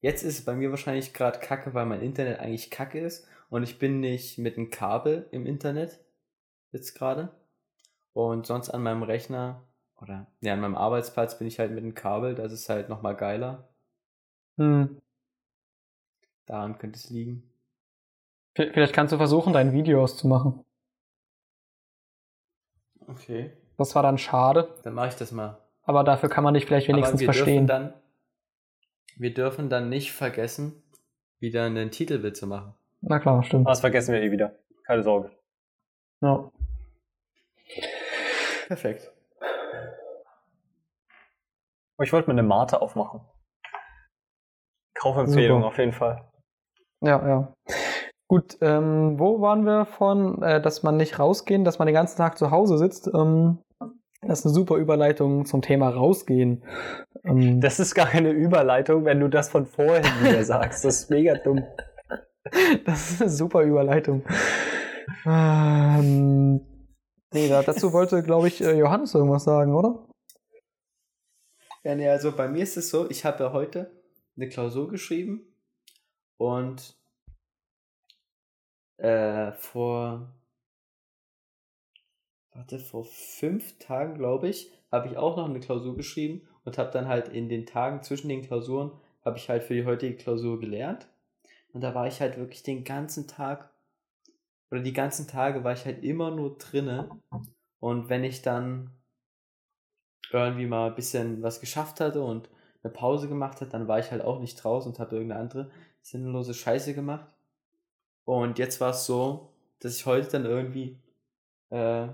A: jetzt ist es bei mir wahrscheinlich gerade kacke, weil mein Internet eigentlich kacke ist und ich bin nicht mit einem Kabel im Internet jetzt gerade. Und sonst an meinem Rechner oder ja, an meinem Arbeitsplatz bin ich halt mit einem Kabel, das ist halt nochmal geiler.
C: Hm.
A: Daran könnte es liegen.
C: Vielleicht kannst du versuchen, dein Video auszumachen.
A: Okay.
C: Das war dann schade,
A: Dann mache ich das mal.
C: aber dafür kann man dich vielleicht wenigstens
A: Aber wir
C: verstehen.
A: dürfen dann, wir dürfen dann nicht vergessen, wieder einen Titelbild zu machen.
C: Na klar, stimmt.
B: Das vergessen wir eh wieder. Keine Sorge.
C: Ja.
A: Perfekt.
B: Aber ich wollte mir eine Mate aufmachen. Kaufempfehlung
C: Super.
B: auf jeden Fall.
C: Ja, ja. Gut, ähm, wo waren wir von, äh, dass man nicht rausgehen, dass man den ganzen Tag zu Hause sitzt? Ähm, das ist eine super Überleitung zum Thema rausgehen. Ähm,
B: Das ist gar keine Überleitung, wenn du das von vorhin wieder sagst. Das ist mega dumm.
C: das ist eine super Überleitung. Ähm, nee, da, dazu wollte, glaube ich, äh, Johannes irgendwas sagen, oder?
A: Ja, nee, also bei mir ist es so, ich habe ja heute eine Klausur geschrieben und äh, vor, warte, vor fünf Tagen, glaube ich, habe ich auch noch eine Klausur geschrieben und habe dann halt in den Tagen zwischen den Klausuren, habe ich halt für die heutige Klausur gelernt. Und da war ich halt wirklich den ganzen Tag oder die ganzen Tage war ich halt immer nur drinne. Und wenn ich dann irgendwie mal ein bisschen was geschafft hatte und eine Pause gemacht hat, dann war ich halt auch nicht draußen und habe irgendeine andere sinnlose Scheiße gemacht. Und jetzt war es so, dass ich heute dann irgendwie äh,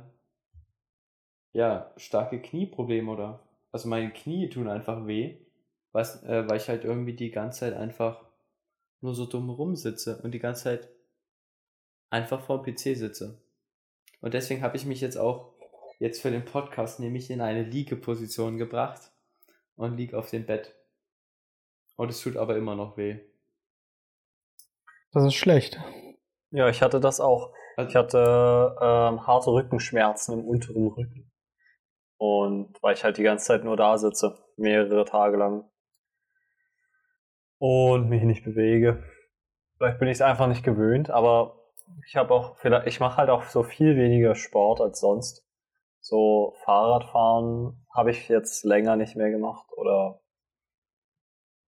A: ja starke Knieprobleme oder also meine Knie tun einfach weh, was, äh, weil ich halt irgendwie die ganze Zeit einfach nur so dumm rumsitze und die ganze Zeit einfach vor dem PC sitze. Und deswegen habe ich mich jetzt auch jetzt für den Podcast nämlich in eine Liegeposition gebracht und lieg auf dem Bett. Und es tut aber immer noch weh.
C: Das ist schlecht.
B: Ja, ich hatte das auch.
A: Also-
B: Ich hatte ähm, harte Rückenschmerzen im unteren Rücken. Und weil ich halt die ganze Zeit nur da sitze, mehrere Tage lang. Und mich nicht bewege. Vielleicht bin ich es einfach nicht gewöhnt, aber ich habe auch, vielleicht, ich mache halt auch so viel weniger Sport als sonst. So Fahrradfahren habe ich jetzt länger nicht mehr gemacht oder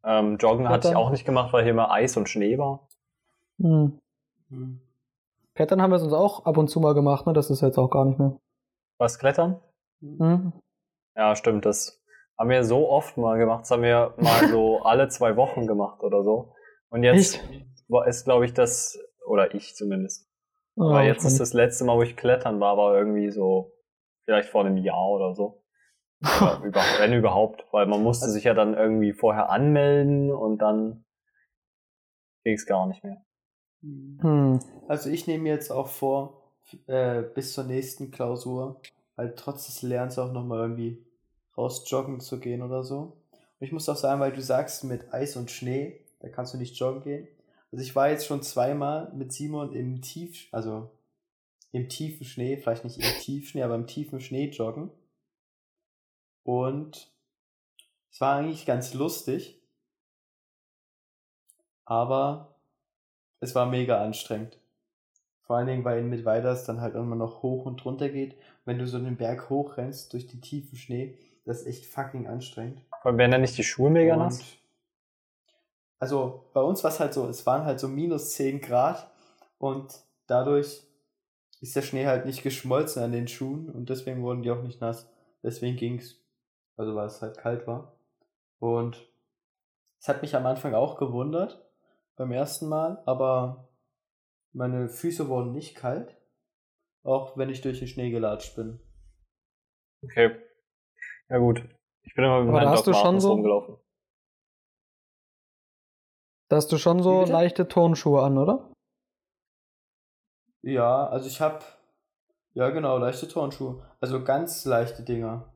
B: ähm, Joggen hatte ich auch nicht gemacht, weil hier immer Eis und Schnee war.
C: Hm.
A: Hm.
C: Klettern haben wir es uns auch ab und zu mal gemacht, ne? Das ist jetzt auch gar nicht mehr.
B: Was Klettern?
C: Hm?
B: Ja, stimmt. Das haben wir so oft mal gemacht. Das haben wir mal so alle zwei Wochen gemacht oder so. Und jetzt
C: Echt?
B: ist, glaube ich, das, oder ich zumindest.
C: Ah,
B: Aber jetzt ist das letzte Mal, wo ich klettern war, war irgendwie so, vielleicht vor einem Jahr oder so. Oder über, wenn überhaupt. Weil man musste sich ja dann irgendwie vorher anmelden und dann ging es gar nicht mehr.
C: Hm.
A: Also ich nehme mir jetzt auch vor, äh, bis zur nächsten Klausur, halt trotz des Lernens auch nochmal irgendwie raus joggen zu gehen oder so. Und ich muss auch sagen, weil du sagst, mit Eis und Schnee, da kannst du nicht joggen gehen. Also ich war jetzt schon zweimal mit Simon im Tief, also im tiefen Schnee, vielleicht nicht im Tiefschnee, aber im tiefen Schnee joggen. Und es war eigentlich ganz lustig, aber es war mega anstrengend. Vor allen Dingen, weil mit weiter es dann halt immer noch hoch und runter geht. Wenn du so den Berg hochrennst durch die tiefen Schnee, das ist echt fucking anstrengend.
B: Allem werden dann nicht die Schuhe mega
A: Und-
B: nass?
A: Also bei uns war es halt so, es waren halt so minus 10 Grad und dadurch ist der Schnee halt nicht geschmolzen an den Schuhen und deswegen wurden die auch nicht nass. Deswegen ging's. Also weil es halt kalt war. Und es hat mich am Anfang auch gewundert beim ersten Mal, aber meine Füße wurden nicht kalt, auch wenn ich durch den Schnee gelatscht bin.
B: Okay. Ja gut. Ich bin immer mit
C: Aber da
B: meinen
C: hast
B: Doc
C: du schon so-
B: rumgelaufen.
C: Da hast du schon so leichte Turnschuhe an, oder?
A: Ja, also ich hab, ja genau, leichte Turnschuhe. Also ganz leichte Dinger.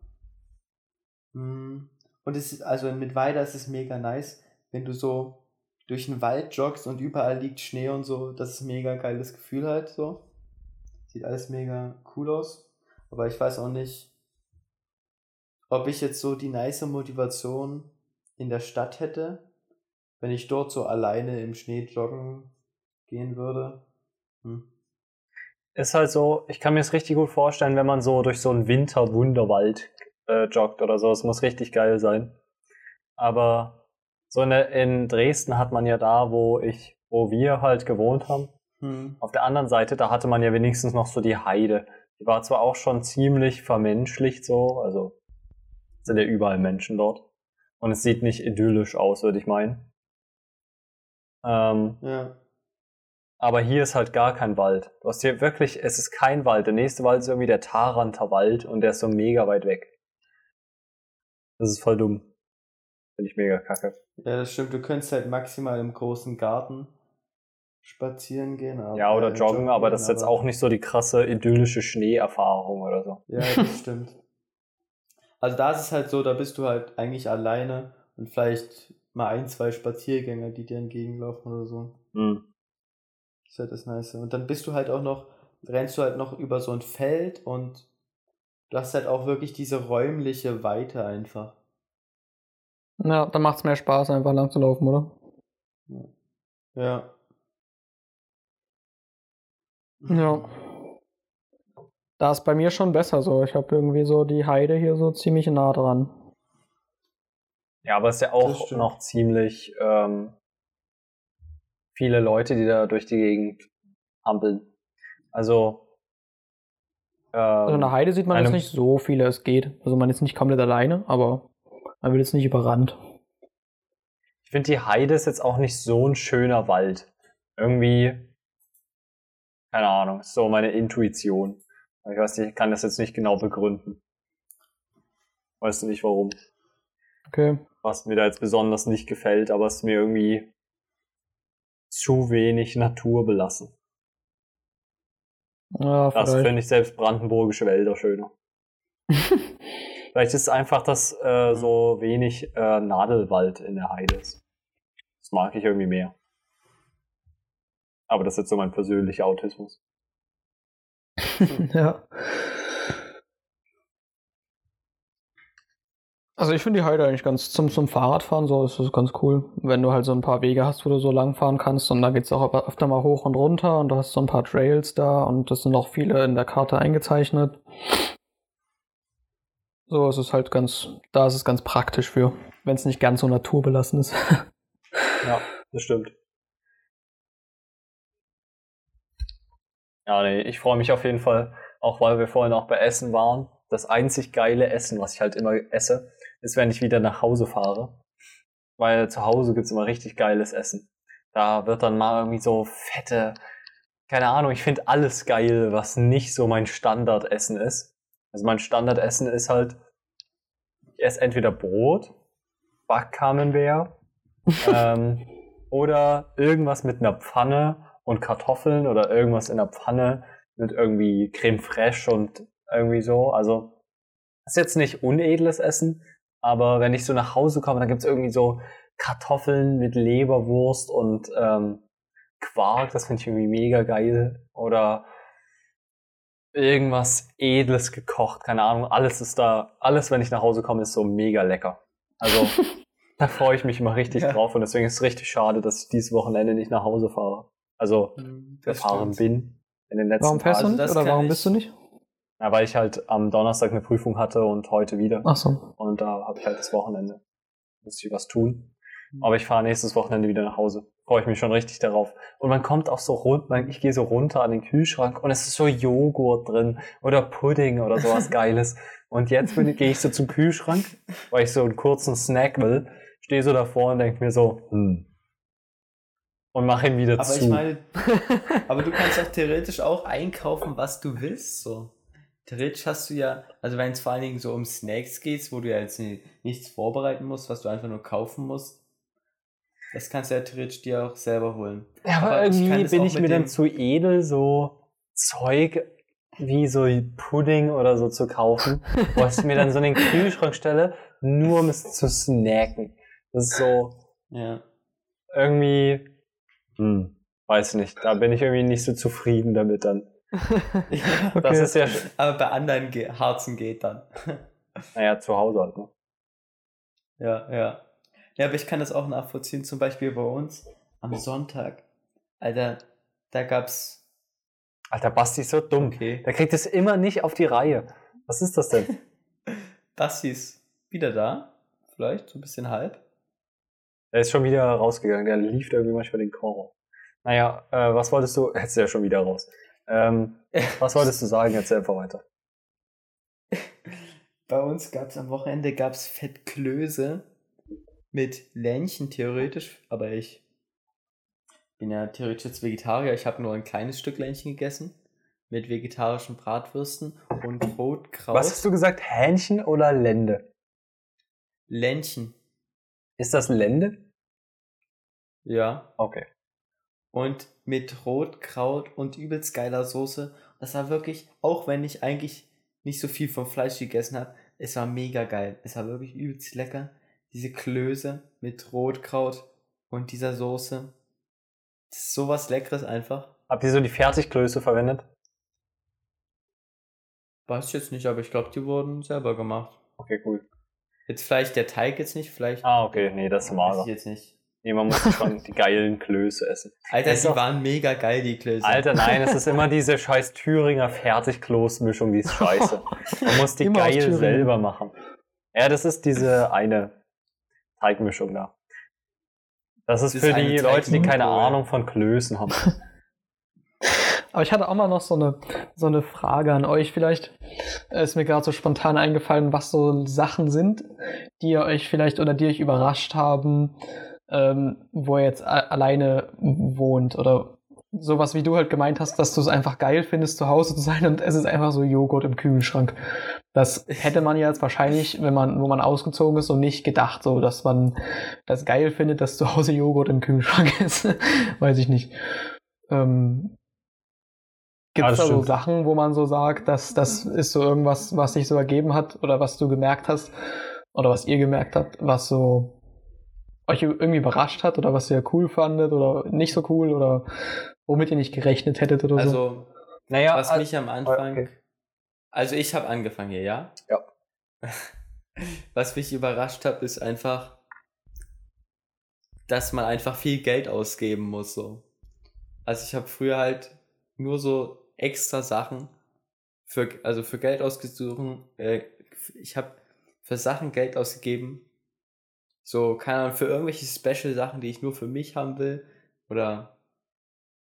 A: Mm. Und es ist, also mit Weider ist es mega nice, wenn du so durch den Wald joggst und überall liegt Schnee und so. Das ist ein mega geiles Gefühl halt so. Sieht alles mega cool aus. Aber ich weiß auch nicht, ob ich jetzt so die nice Motivation in der Stadt hätte, wenn ich dort so alleine im Schnee joggen gehen würde. Hm.
B: Ist halt so, ich kann mir es richtig gut vorstellen, wenn man so durch so einen Winterwunderwald äh, joggt oder so. Es muss richtig geil sein. Aber so in, der, in Dresden hat man ja da, wo ich, wo wir halt gewohnt haben,
A: Hm.
B: auf der anderen Seite, da hatte man ja wenigstens noch so die Heide. Die war zwar auch schon ziemlich vermenschlicht so, also sind ja überall Menschen dort. Und es sieht nicht idyllisch aus, würde ich meinen. Ähm,
A: Ja.
B: aber hier ist halt gar kein Wald. Du hast hier wirklich, es ist kein Wald. Der nächste Wald ist irgendwie der Taranter Wald und der ist so mega weit weg. Das ist voll dumm. Finde ich mega kacke.
A: Ja, das stimmt. Du könntest halt maximal im großen Garten spazieren gehen. Aber,
B: Ja, oder
A: äh,
B: joggen, aber
A: gehen,
B: das ist jetzt auch nicht so die krasse idyllische Schneeerfahrung oder so.
A: Ja, das stimmt. Also da ist es halt so, da bist du halt eigentlich alleine und vielleicht mal ein, zwei Spaziergänger, die dir entgegenlaufen oder so.
B: Hm.
A: Das ist halt das Nice. Und dann bist du halt auch noch, rennst du halt noch über so ein Feld und du hast halt auch wirklich diese räumliche Weite einfach.
C: Ja, dann macht es mehr Spaß, einfach lang zu laufen, oder?
A: Ja.
C: Ja. Da ist bei mir schon besser so. Ich habe irgendwie so die Heide hier so ziemlich nah dran.
B: Ja, aber es ist ja auch noch ziemlich ähm, viele Leute, die da durch die Gegend hampeln. Also, ähm,
C: Also in der Heide sieht man jetzt nicht so viele, es geht. Also man ist nicht komplett alleine, aber man wird jetzt nicht überrannt.
B: ich finde, die Heide ist jetzt auch nicht so ein schöner Wald. Irgendwie, keine Ahnung, ist so meine Intuition. Ich weiß nicht, ich kann das jetzt nicht genau begründen. Weißt du nicht warum?
C: Okay.
B: Was mir da jetzt besonders nicht gefällt, aber es ist mir irgendwie zu wenig Natur belassen.
C: Ja,
B: Das finde ich selbst brandenburgische Wälder schöner. Vielleicht ist es einfach, dass äh, so wenig äh, Nadelwald in der Heide ist. Das mag ich irgendwie mehr. Aber das ist jetzt so mein persönlicher Autismus.
C: ja. Also ich finde die Heide eigentlich ganz zum, zum Fahrradfahren so ist das ganz cool. Wenn du halt so ein paar Wege hast, wo du so lang fahren kannst und da geht's auch öfter mal hoch und runter und du hast so ein paar Trails da und das sind auch viele in der Karte eingezeichnet. So, es ist halt ganz, da ist es ganz praktisch für, wenn es nicht ganz so naturbelassen ist.
B: Ja, das stimmt. Ja, nee, ich freue mich auf jeden Fall, auch weil wir vorhin auch bei Essen waren. Das einzig geile Essen, was ich halt immer esse, ist, wenn ich wieder nach Hause fahre. Weil zu Hause gibt's immer richtig geiles Essen. Da wird dann mal irgendwie so fette, keine Ahnung, ich finde alles geil, was nicht so mein Standardessen ist. Also mein Standardessen ist halt, ich esse entweder Brot, Backcamembert, ähm, oder irgendwas mit einer Pfanne und Kartoffeln oder irgendwas in der Pfanne mit irgendwie Creme fraiche und irgendwie so. Also ist jetzt nicht unedles Essen, aber wenn ich so nach Hause komme, dann gibt's irgendwie so Kartoffeln mit Leberwurst und ähm, Quark, das finde ich irgendwie mega geil. Oder irgendwas Edles gekocht, keine Ahnung. Alles ist da, alles, wenn ich nach Hause komme, ist so mega lecker. Also da freue ich mich immer richtig
A: Ja.
B: drauf und deswegen ist es richtig schade, dass ich dieses Wochenende nicht nach Hause fahre. Also
A: Das
B: gefahren bin in den letzten
C: Warum fährst du
A: Also
C: oder warum bist du nicht?
B: Ja, weil ich halt am Donnerstag eine Prüfung hatte und heute wieder.
C: Ach so.
B: Und da habe ich halt das Wochenende. Muss ich was tun. Aber ich fahre nächstes Wochenende wieder nach Hause. Freue ich mich schon richtig darauf. Und man kommt auch so runter, ich gehe so runter an den Kühlschrank und es ist so Joghurt drin oder Pudding oder sowas Geiles. Und jetzt gehe ich so zum Kühlschrank, weil ich so einen kurzen Snack will, stehe so davor und denke mir so, hm. Und mache ihn wieder
A: Aber
B: zu.
A: ich meine, aber du kannst doch theoretisch auch einkaufen, was du willst, so. Theoretisch hast du ja, also wenn es vor allen Dingen so um Snacks geht, wo du ja jetzt ni- nichts vorbereiten musst, was du einfach nur kaufen musst, das kannst du ja theoretisch dir auch selber holen.
B: Ja, aber,
A: Aber ich
B: irgendwie
A: es
B: bin ich mir dann zu edel, so Zeug wie so Pudding oder so zu kaufen, wo ich mir dann so in den Kühlschrank stelle, nur um es zu snacken. Das ist so
A: Ja.
B: irgendwie, hm, weiß nicht, da bin ich irgendwie nicht so zufrieden damit dann.
A: ja.
B: Das ist ja,
A: Aber bei anderen Ge Harzen geht dann.
B: naja, zu Hause halt, ne?
A: Ja, ja. Ja, aber ich kann das auch nachvollziehen, zum Beispiel bei uns am Sonntag. Alter, da gab's.
B: Alter, Basti ist so dumm.
A: Okay.
B: Der kriegt es immer nicht auf die Reihe. Was ist das denn?
A: Basti ist wieder da. Vielleicht, so ein bisschen halb.
B: Der ist schon wieder rausgegangen. Der lief irgendwie manchmal den Chor. Naja, äh, was wolltest du? Jetzt ist er schon wieder raus. Ähm, was wolltest du sagen? Erzähl einfach weiter.
A: Bei uns gab's am Wochenende gab's Fettklöße mit Lähnchen theoretisch, aber ich bin ja theoretisch jetzt Vegetarier. Ich habe nur ein kleines Stück Lähnchen gegessen mit vegetarischen Bratwürsten und Rotkraut.
B: Was hast du gesagt? Hähnchen oder Lende?
A: Lähnchen.
B: Ist das Lende?
A: Ja.
B: Okay.
A: Und mit Rotkraut und übelst geiler Soße. Das war wirklich, auch wenn ich eigentlich nicht so viel vom Fleisch gegessen habe, es war mega geil. Es war wirklich übelst lecker. Diese Klöße mit Rotkraut und dieser Soße. Das ist sowas Leckeres einfach.
B: Habt ihr so die Fertigklöße verwendet?
A: Weiß ich jetzt nicht, aber ich glaube, die wurden selber gemacht.
B: Okay, cool.
A: Jetzt vielleicht der Teig jetzt nicht, vielleicht.
B: Ah, okay, nee, das ist
A: weiß
B: mager.
A: ich jetzt nicht.
B: Nee, man muss schon die geilen Klöße essen.
A: Alter, die
B: doch-
A: waren mega geil, die Klöße.
B: Alter, nein, es ist immer diese scheiß Thüringer Fertigkloßmischung, die ist scheiße. Man muss die geil selber machen. Ja, das ist diese eine Teigmischung da. Das ist
A: Das
B: für
A: ist eine
B: die Leute, die keine. Ahnung von Klößen haben.
C: Aber ich hatte auch mal noch so eine, so eine Frage an euch. Vielleicht ist mir gerade so spontan eingefallen, was so Sachen sind, die ihr euch vielleicht oder die euch überrascht haben, ähm, wo ihr jetzt alleine wohnt oder sowas wie du halt gemeint hast, dass du es einfach geil findest, zu Hause zu sein und es ist einfach so Joghurt im Kühlschrank. Das hätte man ja jetzt wahrscheinlich, wenn man, wo man ausgezogen ist, so nicht gedacht, so dass man das geil findet, dass zu Hause Joghurt im Kühlschrank ist. Weiß ich nicht. Ähm, Gibt
B: Ja,
C: es
B: das
C: da so
B: stimmt.
C: Sachen, wo man so sagt, dass das ist so irgendwas, was sich so ergeben hat oder was du gemerkt hast oder was ihr gemerkt habt, was so euch irgendwie überrascht hat oder was ihr cool fandet oder nicht so cool oder womit ihr nicht gerechnet hättet oder so?
A: Also,
B: Naja,
A: was
B: al-
A: mich am Anfang.
B: okay.
A: Also, ich habe angefangen hier, ja?
B: Ja.
A: Was mich überrascht hat, ist einfach, dass man einfach viel Geld ausgeben muss. So. Also, ich habe früher halt nur so extra Sachen für, also für Geld ausgesucht. Äh, ich habe für Sachen Geld ausgegeben. So, keine Ahnung, für irgendwelche Special-Sachen, die ich nur für mich haben will. Oder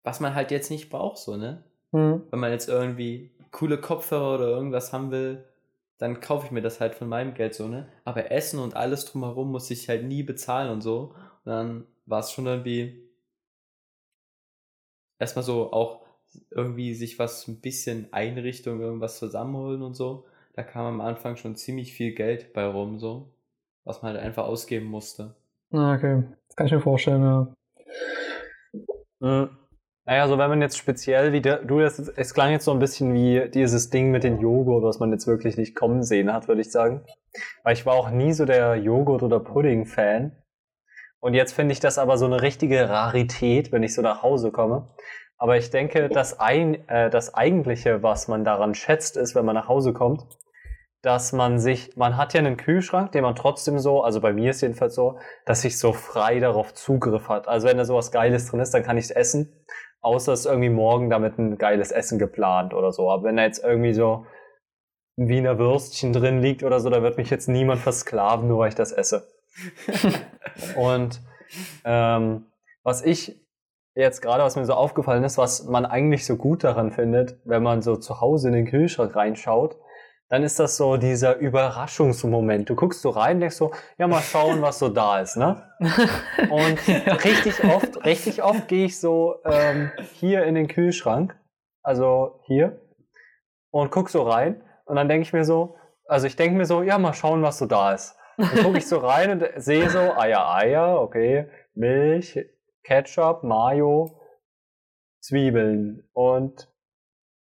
A: was man halt jetzt nicht braucht, so, ne?
C: Hm.
A: wenn man jetzt irgendwie coole Kopfhörer oder irgendwas haben will, dann kaufe ich mir das halt von meinem Geld so, ne? Aber Essen und alles drumherum muss ich halt nie bezahlen und so. Und dann war es schon irgendwie erstmal so auch irgendwie sich was ein bisschen Einrichtung, irgendwas zusammenholen und so. Da kam am Anfang schon ziemlich viel Geld bei rum, so. Was man halt einfach ausgeben musste.
C: Ah, okay. Das kann ich mir vorstellen, ja.
B: Mhm. Naja, so wenn man jetzt speziell, wie der, du das, es klang jetzt so ein bisschen wie dieses Ding mit den Joghurt, was man jetzt wirklich nicht kommen sehen hat, würde ich sagen. Weil ich war auch nie so der Joghurt- oder Pudding-Fan. Und jetzt finde ich das aber so eine richtige Rarität, wenn ich so nach Hause komme. Aber ich denke, das, ein, äh, das Eigentliche, was man daran schätzt, ist, wenn man nach Hause kommt, dass man sich, man hat ja einen Kühlschrank, den man trotzdem so, also bei mir ist jedenfalls so, dass ich so frei darauf Zugriff hat. Also wenn da sowas Geiles drin ist, dann kann ich es essen, außer es ist irgendwie morgen damit ein geiles Essen geplant oder so. Aber wenn da jetzt irgendwie so ein Wiener Würstchen drin liegt oder so, da wird mich jetzt niemand versklaven, nur weil ich das esse. Und ähm, was ich jetzt gerade, was mir so aufgefallen ist, was man eigentlich so gut daran findet, wenn man so zu Hause in den Kühlschrank reinschaut, dann ist das so dieser Überraschungsmoment. Du guckst so rein, denkst so, ja, mal schauen, was so da ist, ne? Und richtig oft, richtig oft gehe ich so ähm, hier in den Kühlschrank, also hier, und guck so rein. Und dann denke ich mir so, also ich denke mir so, ja, mal schauen, was so da ist. Dann gucke ich so rein und sehe so, Eier, Eier, okay, Milch, Ketchup, Mayo, Zwiebeln und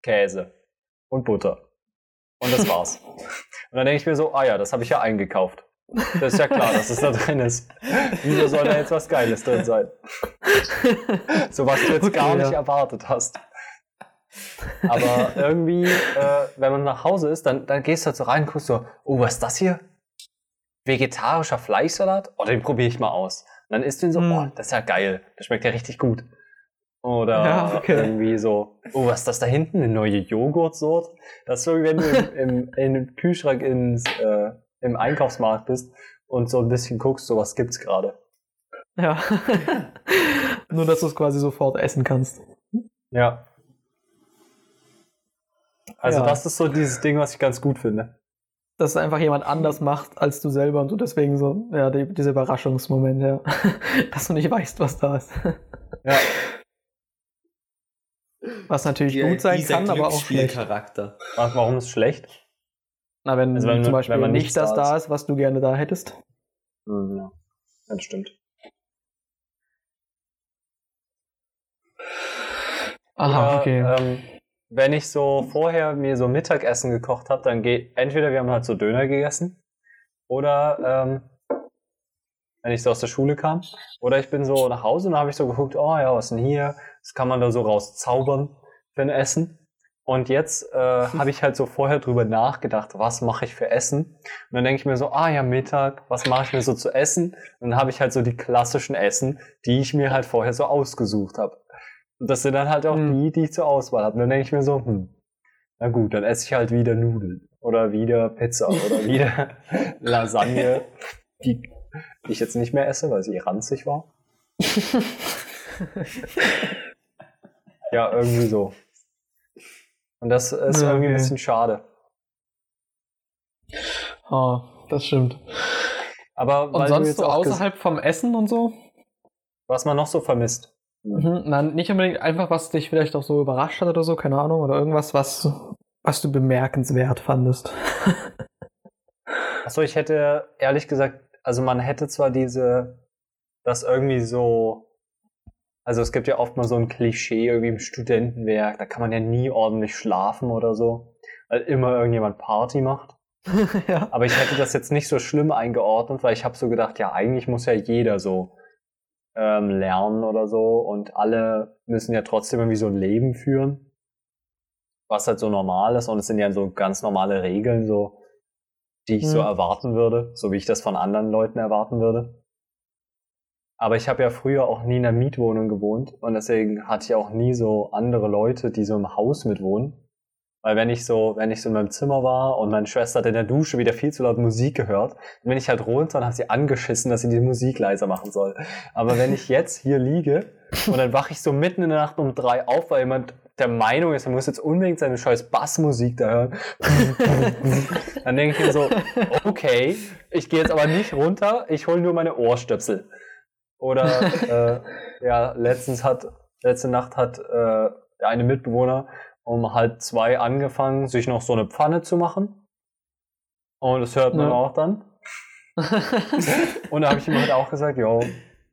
B: Käse und Butter. Und das war's. Und dann denke ich mir so, ah ja, das habe ich ja eingekauft. Das ist ja klar, dass es da drin ist. Wieso soll da jetzt was Geiles drin sein? So was du jetzt
C: Okay,
B: gar nicht
C: ja.
B: erwartet hast. Aber irgendwie, äh, wenn man nach Hause ist, dann, dann gehst du halt so rein und guckst so, oh, was ist das hier? Vegetarischer Fleischsalat? Oh, den probiere ich mal aus. Und dann isst du ihn so,
C: Mm.
B: oh, das ist ja geil. Das schmeckt ja richtig gut. Oder
C: Ja, okay.
B: irgendwie so, oh, was ist das da hinten? Eine neue Joghurtsorte? Das ist so, wie wenn du im, im, im Kühlschrank ins, äh, im Einkaufsmarkt bist und so ein bisschen guckst, so was gibt's gerade.
C: Ja. Nur, dass du es quasi sofort essen kannst.
B: Ja. Also
C: Ja.
B: das ist so dieses Ding, was ich ganz gut finde.
C: Dass es einfach jemand anders macht als du selber und du deswegen so, ja, die, dieser Überraschungsmoment, ja. Dass du nicht weißt, was da ist.
B: Ja.
C: Was natürlich
A: Dieser-
C: gut sein kann, aber auch schlecht.
B: Wa- Warum ist es schlecht?
C: Na, wenn,
B: Also wenn-
C: zum Beispiel
B: wenn man
C: nicht das
B: da
C: ist, was du gerne da hättest.
B: Hm, ja, das stimmt.
C: Aha,
B: Oder,
C: okay.
B: ähm, wenn ich so vorher mir so Mittagessen gekocht habe, dann geht entweder wir haben halt so Döner gegessen oder ähm, wenn ich so aus der Schule kam oder ich bin so nach Hause und habe ich so geguckt, oh ja, was ist denn hier? Das kann man da so rauszaubern für ein Essen. Und jetzt äh, habe ich halt so vorher drüber nachgedacht, was mache ich für Essen? Und dann denke ich mir so, ah ja, Mittag, was mache ich mir so zu essen? Und dann habe ich halt so die klassischen Essen, die ich mir halt vorher so ausgesucht habe. Und das sind dann halt auch
C: Hm.
B: die, die ich zur Auswahl habe. Und dann denke ich mir so, hm, na gut, dann esse ich halt wieder Nudeln oder wieder Pizza oder wieder Lasagne, die ich jetzt nicht mehr esse, weil sie ranzig war. ja, irgendwie so. Und das ist
C: Ja,
B: irgendwie ein bisschen schade.
C: Ah, das stimmt.
B: Aber
C: Und
B: weil du
C: sonst so außerhalb vom Essen und so?
B: was man noch so vermisst.
C: Mhm. Nein, nicht unbedingt einfach, was dich vielleicht auch so überrascht hat oder so, keine Ahnung, oder irgendwas, was, was du bemerkenswert fandest.
B: Achso, ich hätte ehrlich gesagt, also man hätte zwar diese, das irgendwie so, also es gibt ja oft mal so ein Klischee irgendwie im Studentenwerk, da kann man ja nie ordentlich schlafen oder so, weil immer irgendjemand Party macht.
C: ja.
B: Aber ich hätte das jetzt nicht so schlimm eingeordnet, weil ich habe so gedacht, ja, eigentlich muss ja jeder so ähm, lernen oder so und alle müssen ja trotzdem irgendwie so ein Leben führen, was halt so normal ist und es sind ja so ganz normale Regeln so, die ich so
C: Mhm.
B: erwarten würde, so wie ich das von anderen Leuten erwarten würde. Aber ich habe ja früher auch nie in einer Mietwohnung gewohnt und deswegen hatte ich auch nie so andere Leute, die so im Haus mitwohnen. Weil wenn ich so, wenn ich so in meinem Zimmer war und meine Schwester hat in der Dusche wieder viel zu laut Musik gehört, dann bin ich halt runter und habe sie angeschissen, dass sie die Musik leiser machen soll. Aber wenn ich jetzt hier liege und dann wache ich so mitten in der Nacht um drei auf, weil jemand der Meinung ist, er muss jetzt unbedingt seine scheiß Bassmusik da hören, dann denke ich mir so, okay, ich gehe jetzt aber nicht runter, ich hole nur meine Ohrstöpsel. Oder äh, ja, letztens hat, letzte Nacht hat äh, der eine Mitbewohner um halb zwei angefangen, sich noch so eine Pfanne zu machen. Und das hört man
C: Ja.
B: auch dann. Und da habe ich ihm halt auch gesagt, jo,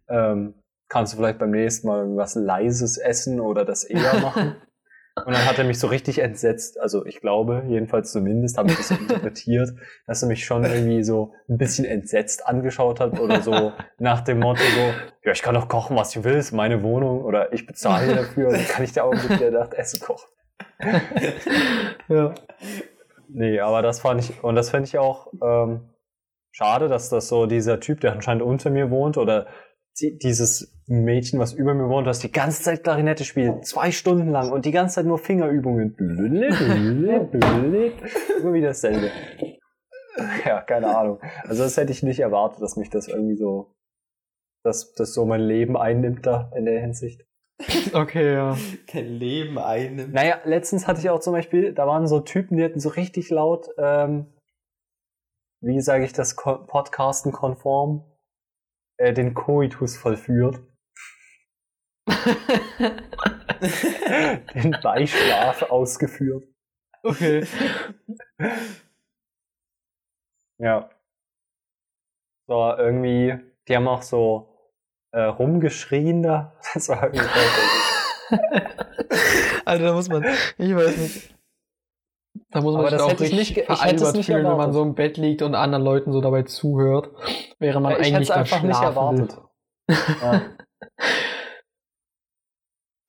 B: ähm, kannst du vielleicht beim nächsten Mal irgendwas Leises essen oder das eher machen? Und dann hat er mich so richtig entsetzt. Also ich glaube, jedenfalls zumindest habe ich das so interpretiert, dass er mich schon irgendwie so ein bisschen entsetzt angeschaut hat oder so nach dem Motto so, ja, ich kann doch kochen, was ich will, ist meine Wohnung oder ich bezahle dafür, dann kann ich da auch mit der Nacht Essen kochen.
C: ja.
B: Nee, aber das fand ich, und das fände ich auch ähm, schade, dass das so dieser Typ, der anscheinend unter mir wohnt, oder dieses Mädchen, was über mir wohnt, was die ganze Zeit Klarinette spielt, zwei Stunden lang und die ganze Zeit nur Fingerübungen. Immer wieder dasselbe. Ja, keine Ahnung. Also das hätte ich nicht erwartet, dass mich das irgendwie so, dass das so mein Leben einnimmt da in der Hinsicht.
C: Okay, ja.
A: Dein Leben einnimmt.
B: Naja, letztens hatte ich auch zum Beispiel, da waren so Typen, die hatten so richtig laut, ähm, wie sage ich das, Podcasten konform, äh, den Koitus vollführt. den Beischlaf ausgeführt.
C: Okay.
B: Ja. So, irgendwie, die haben auch so äh, rumgeschrien da. Das war irgendwie
C: Also da muss man, ich weiß nicht. Da muss man
B: Aber
C: sich
B: das
C: auch
B: hätte ich
C: richtig
B: nicht
C: veralbert
B: nicht
C: fühlen, wenn man so im Bett liegt und anderen Leuten so dabei zuhört, während man
B: ich hätte
C: eigentlich
B: es
C: da
B: einfach nicht erwartet. Ja.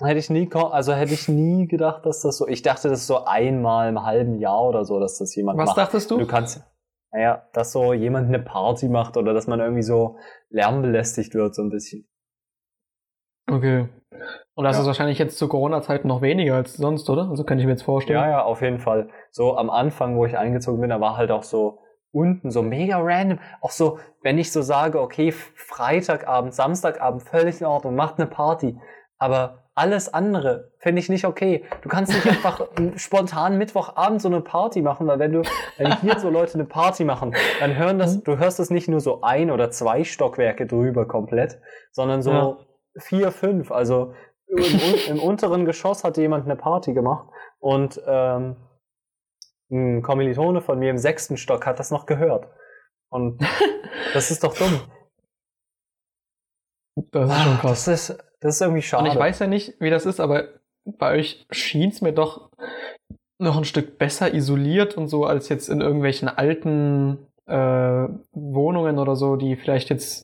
B: Hätte ich nie, also hätte ich nie gedacht, dass das so. Ich dachte, das ist so einmal im halben Jahr oder so, dass das jemand
C: Was
B: macht.
C: dachtest du?
B: Du kannst, naja, dass so jemand eine Party macht oder dass man irgendwie so lärmbelästigt wird, so ein bisschen.
C: Okay. Und das
B: Ja.
C: ist wahrscheinlich jetzt zu Corona-Zeiten noch weniger als sonst, oder? Also kann ich mir jetzt vorstellen.
B: Ja, ja, auf jeden Fall. So am Anfang, wo ich eingezogen bin, da war halt auch so unten so mega random. Auch so, wenn ich so sage, okay, Freitagabend, Samstagabend, völlig in Ordnung, macht eine Party. Aber alles andere finde ich nicht okay. Du kannst nicht einfach spontan Mittwochabend so eine Party machen, weil wenn du, wenn hier so Leute eine Party machen, dann hören das, du hörst das nicht nur so ein oder zwei Stockwerke drüber komplett, sondern so
C: Ja.
B: Vier, fünf. Also im, im unteren Geschoss hat jemand eine Party gemacht und ähm, ein Kommilitone von mir im sechsten Stock hat das noch gehört. Und das ist doch dumm.
C: Das ist schon krass.
B: Das ist, das ist irgendwie schade.
C: Und ich weiß ja nicht, wie das ist, aber bei euch schien es mir doch noch ein Stück besser isoliert und so als jetzt in irgendwelchen alten äh, Wohnungen oder so, die vielleicht jetzt,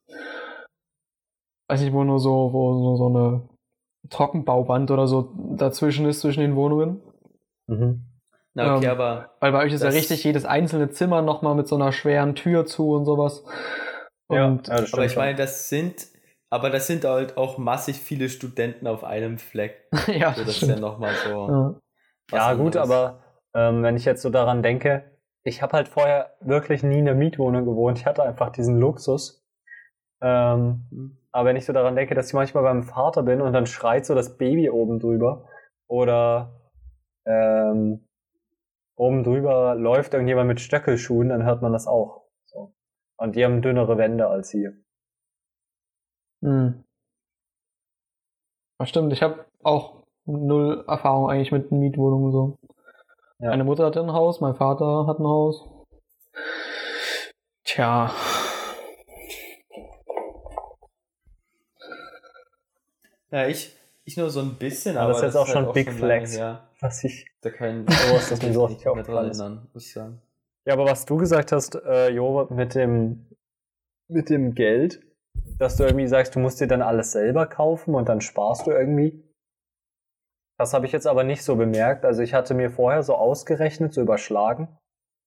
C: weiß nicht, wo nur so, wo nur so eine Trockenbauwand oder so dazwischen ist zwischen den Wohnungen.
A: Mhm. Na, okay,
C: Ähm,
A: aber
C: Weil bei euch ist ja richtig jedes einzelne Zimmer nochmal mit so einer schweren Tür zu und sowas.
B: Ja,
C: Und
B: ja, das
A: Aber
B: stimmt
A: ich meine, das sind, aber das sind halt auch massig viele Studenten auf einem Fleck.
C: ja,
A: So,
C: das
A: das ist ja
C: stimmt.
A: nochmal so.
C: Ja.
B: Ja, gut, aber ähm, wenn ich jetzt so daran denke, ich habe halt vorher wirklich nie in der Mietwohnung gewohnt. Ich hatte einfach diesen Luxus. Ähm,
A: Hm.
B: aber wenn ich so daran denke, dass ich manchmal beim Vater bin und dann schreit so das Baby oben drüber oder ähm, oben drüber läuft irgendjemand mit Stöckelschuhen, dann hört man das auch. So. Und die haben dünnere Wände als hier.
C: Hm. Das stimmt, ich habe auch null Erfahrung eigentlich mit Mietwohnungen so.
B: Ja.
C: Meine Mutter hatte ein Haus, mein Vater hat ein Haus. Tja.
A: Ja, ich, ich nur so ein bisschen,
B: Ja,
A: aber
B: das ist jetzt auch schon
A: halt
B: Big
A: lange
B: Flex. Was ich
A: Da kann
B: Sowas, das mir so
A: nicht mehr dran erinnern, muss ich sagen.
B: Ja, aber was du gesagt hast, äh, Jo, mit dem, mit dem Geld, dass du irgendwie sagst, du musst dir dann alles selber kaufen und dann sparst du irgendwie. Das habe ich jetzt aber nicht so bemerkt. Also ich hatte mir vorher so ausgerechnet, so überschlagen,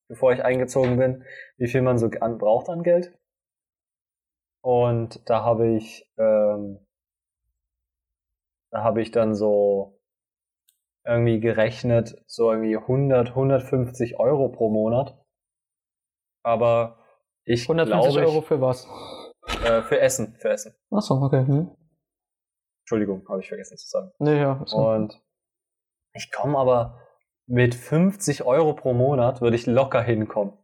B: bevor ich eingezogen bin, wie viel man so an, braucht an Geld. Und da habe ich, ähm, da habe ich dann so irgendwie gerechnet, so irgendwie 100, 150 Euro pro Monat. Aber ich
C: 150
B: glaube,
C: Euro für was?
B: Ich, äh, für Essen, für Essen.
C: Achso, okay. Hm.
B: Entschuldigung, habe ich vergessen zu sagen.
C: Nee, ja. so.
B: Und ich komme aber mit 50 Euro pro Monat würde ich locker hinkommen.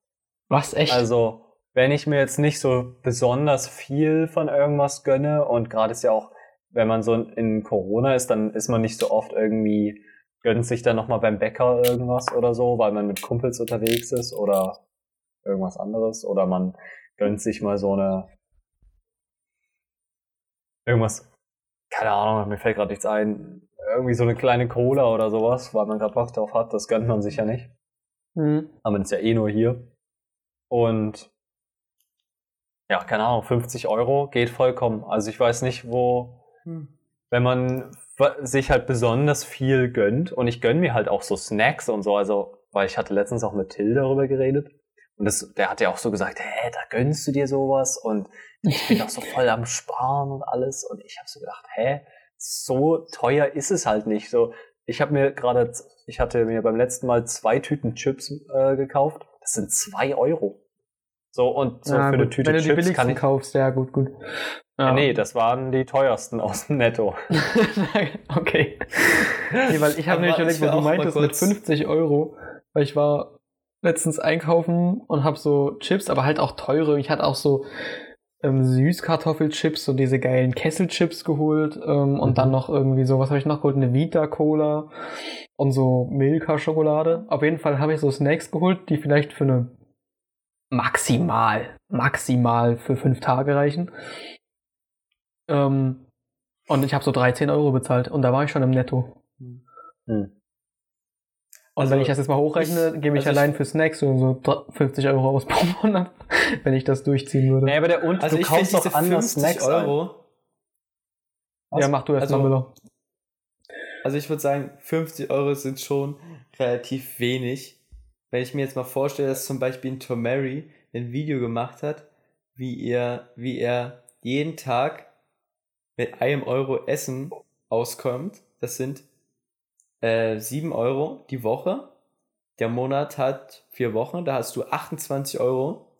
C: Was, echt?
B: Also, wenn ich mir jetzt nicht so besonders viel von irgendwas gönne und gerade ist ja auch, wenn man so in Corona ist, dann ist man nicht so oft irgendwie, gönnt sich dann nochmal beim Bäcker irgendwas oder so, weil man mit Kumpels unterwegs ist oder irgendwas anderes oder man gönnt sich mal so eine irgendwas, keine Ahnung, mir fällt gerade nichts ein, irgendwie so eine kleine Cola oder sowas, weil man gerade Bock drauf hat, das gönnt man sich ja nicht.
C: Hm.
B: Aber man ist ja eh nur hier. Und ja, keine Ahnung, 50 Euro geht vollkommen. Also ich weiß nicht, wo,
A: Hm.
B: wenn man sich halt besonders viel gönnt und ich gönn mir halt auch so Snacks und so, also, weil ich hatte letztens auch mit Till darüber geredet und das, der hat ja auch so gesagt, hä, da gönnst du dir sowas und ich bin auch so voll am Sparen und alles und ich habe so gedacht, hä, so teuer ist es halt nicht. So, ich habe mir gerade, ich hatte mir beim letzten Mal zwei Tüten Chips äh, gekauft. Das sind zwei Euro. So und so
C: Ja,
B: für eine
C: gut.
B: Tüte
C: Wenn du die
B: Chips kann ich.
C: kaufst, ja, gut, gut.
B: Ja. Nee, das waren die teuersten aus dem Netto.
C: okay. Nee, weil ich habe nämlich
A: ich
C: überlegt, wo du meintest mit
A: kurz-
C: 50 Euro, weil ich war letztens einkaufen und habe so Chips, aber halt auch teure. Ich hatte auch so ähm, Süßkartoffelchips, so diese geilen Kesselchips geholt ähm, und
B: Mhm.
C: dann noch irgendwie so, was habe ich noch geholt? Eine Vita-Cola und so Milka-Schokolade. Auf jeden Fall habe ich so Snacks geholt, die vielleicht für eine maximal, maximal für fünf Tage reichen. Ähm, und ich habe so 13 Euro bezahlt und da war ich schon im Netto.
B: Hm.
C: Und
A: Also,
C: wenn ich das jetzt mal hochrechne,
A: ich-
C: gebe ich
A: also ich-
C: allein für Snacks so, so 50 Euro aus pro Monat, wenn ich das durchziehen würde.
B: Nee, aber der und
A: Also
B: du
A: ich
B: kaufst
A: diese
B: doch anders
A: 50
B: Snacks ein.
A: Euro,
C: ja, mach du erst
A: also-
C: mal, Müller.
A: also ich würde sagen, 50 Euro sind schon relativ wenig. Wenn ich mir jetzt mal vorstelle, dass zum Beispiel ein Tomary ein Video gemacht hat, wie er, wie er jeden Tag mit einem Euro Essen auskommt, das sind äh, 7 Euro die Woche. Der Monat hat vier Wochen, da hast du 28 Euro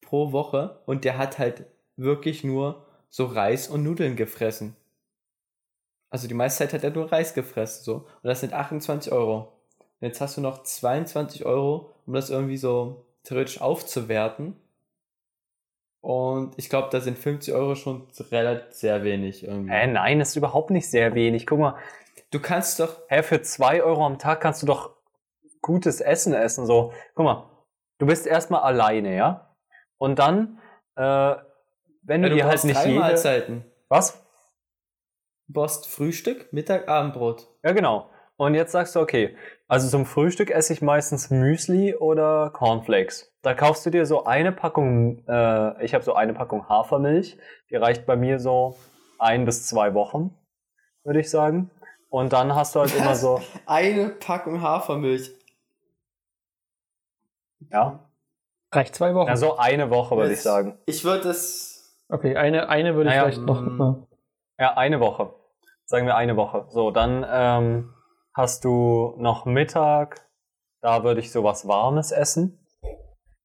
A: pro Woche und der hat halt wirklich nur so Reis und Nudeln gefressen. Also die meiste Zeit hat er nur Reis gefressen, so. Und das sind 28 Euro. Und jetzt hast du noch 22 Euro, um das irgendwie so theoretisch aufzuwerten. Und ich glaube, da sind 50 Euro schon relativ sehr wenig irgendwie.
B: Hä, nein, das ist überhaupt nicht sehr wenig. Guck mal,
A: Du kannst doch,
B: hä, für zwei Euro am Tag kannst du doch gutes Essen essen. So, guck mal, du bist erstmal alleine, ja? Und dann, äh, wenn du
A: ja, du
B: dir halt nicht jede...
A: Mahlzeiten.
B: Was?
A: Du brauchst Frühstück, Mittag, Abendbrot.
B: Ja, genau. Und jetzt sagst du, okay, also zum Frühstück esse ich meistens Müsli oder Cornflakes. Da kaufst du dir so eine Packung, äh, ich habe so eine Packung Hafermilch, die reicht bei mir so ein bis zwei Wochen, würde ich sagen. Und dann hast du halt immer so,
A: Eine Packung Hafermilch.
B: ja,
C: Reicht zwei Wochen.
B: ja so eine Woche, würde ich sagen.
A: Ich würde das.
C: okay, eine, eine würde ich
B: Naja,
C: vielleicht noch.
A: mm.
C: Ja.
B: Ja, eine Woche. Sagen wir eine Woche. So, dann ähm, hast du noch Mittag, da würde ich sowas Warmes essen.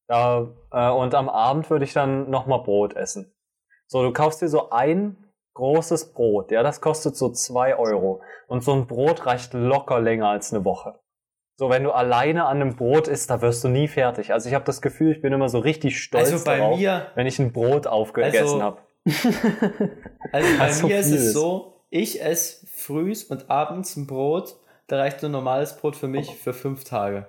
B: Da, äh, und am Abend würde ich dann nochmal Brot essen. So, du kaufst dir so ein großes Brot, ja, das kostet so zwei Euro. Und so ein Brot reicht locker länger als eine Woche. So, wenn du alleine an einem Brot isst, da wirst du nie fertig. Also ich habe das Gefühl, ich bin immer so richtig stolz
A: Also bei
B: darauf,
A: mir,
B: wenn ich ein Brot aufgegessen
A: Also-
B: habe.
A: also bei
B: so
A: mir ist es so, ich esse frühs und abends ein Brot, da reicht ein normales Brot für mich für fünf Tage.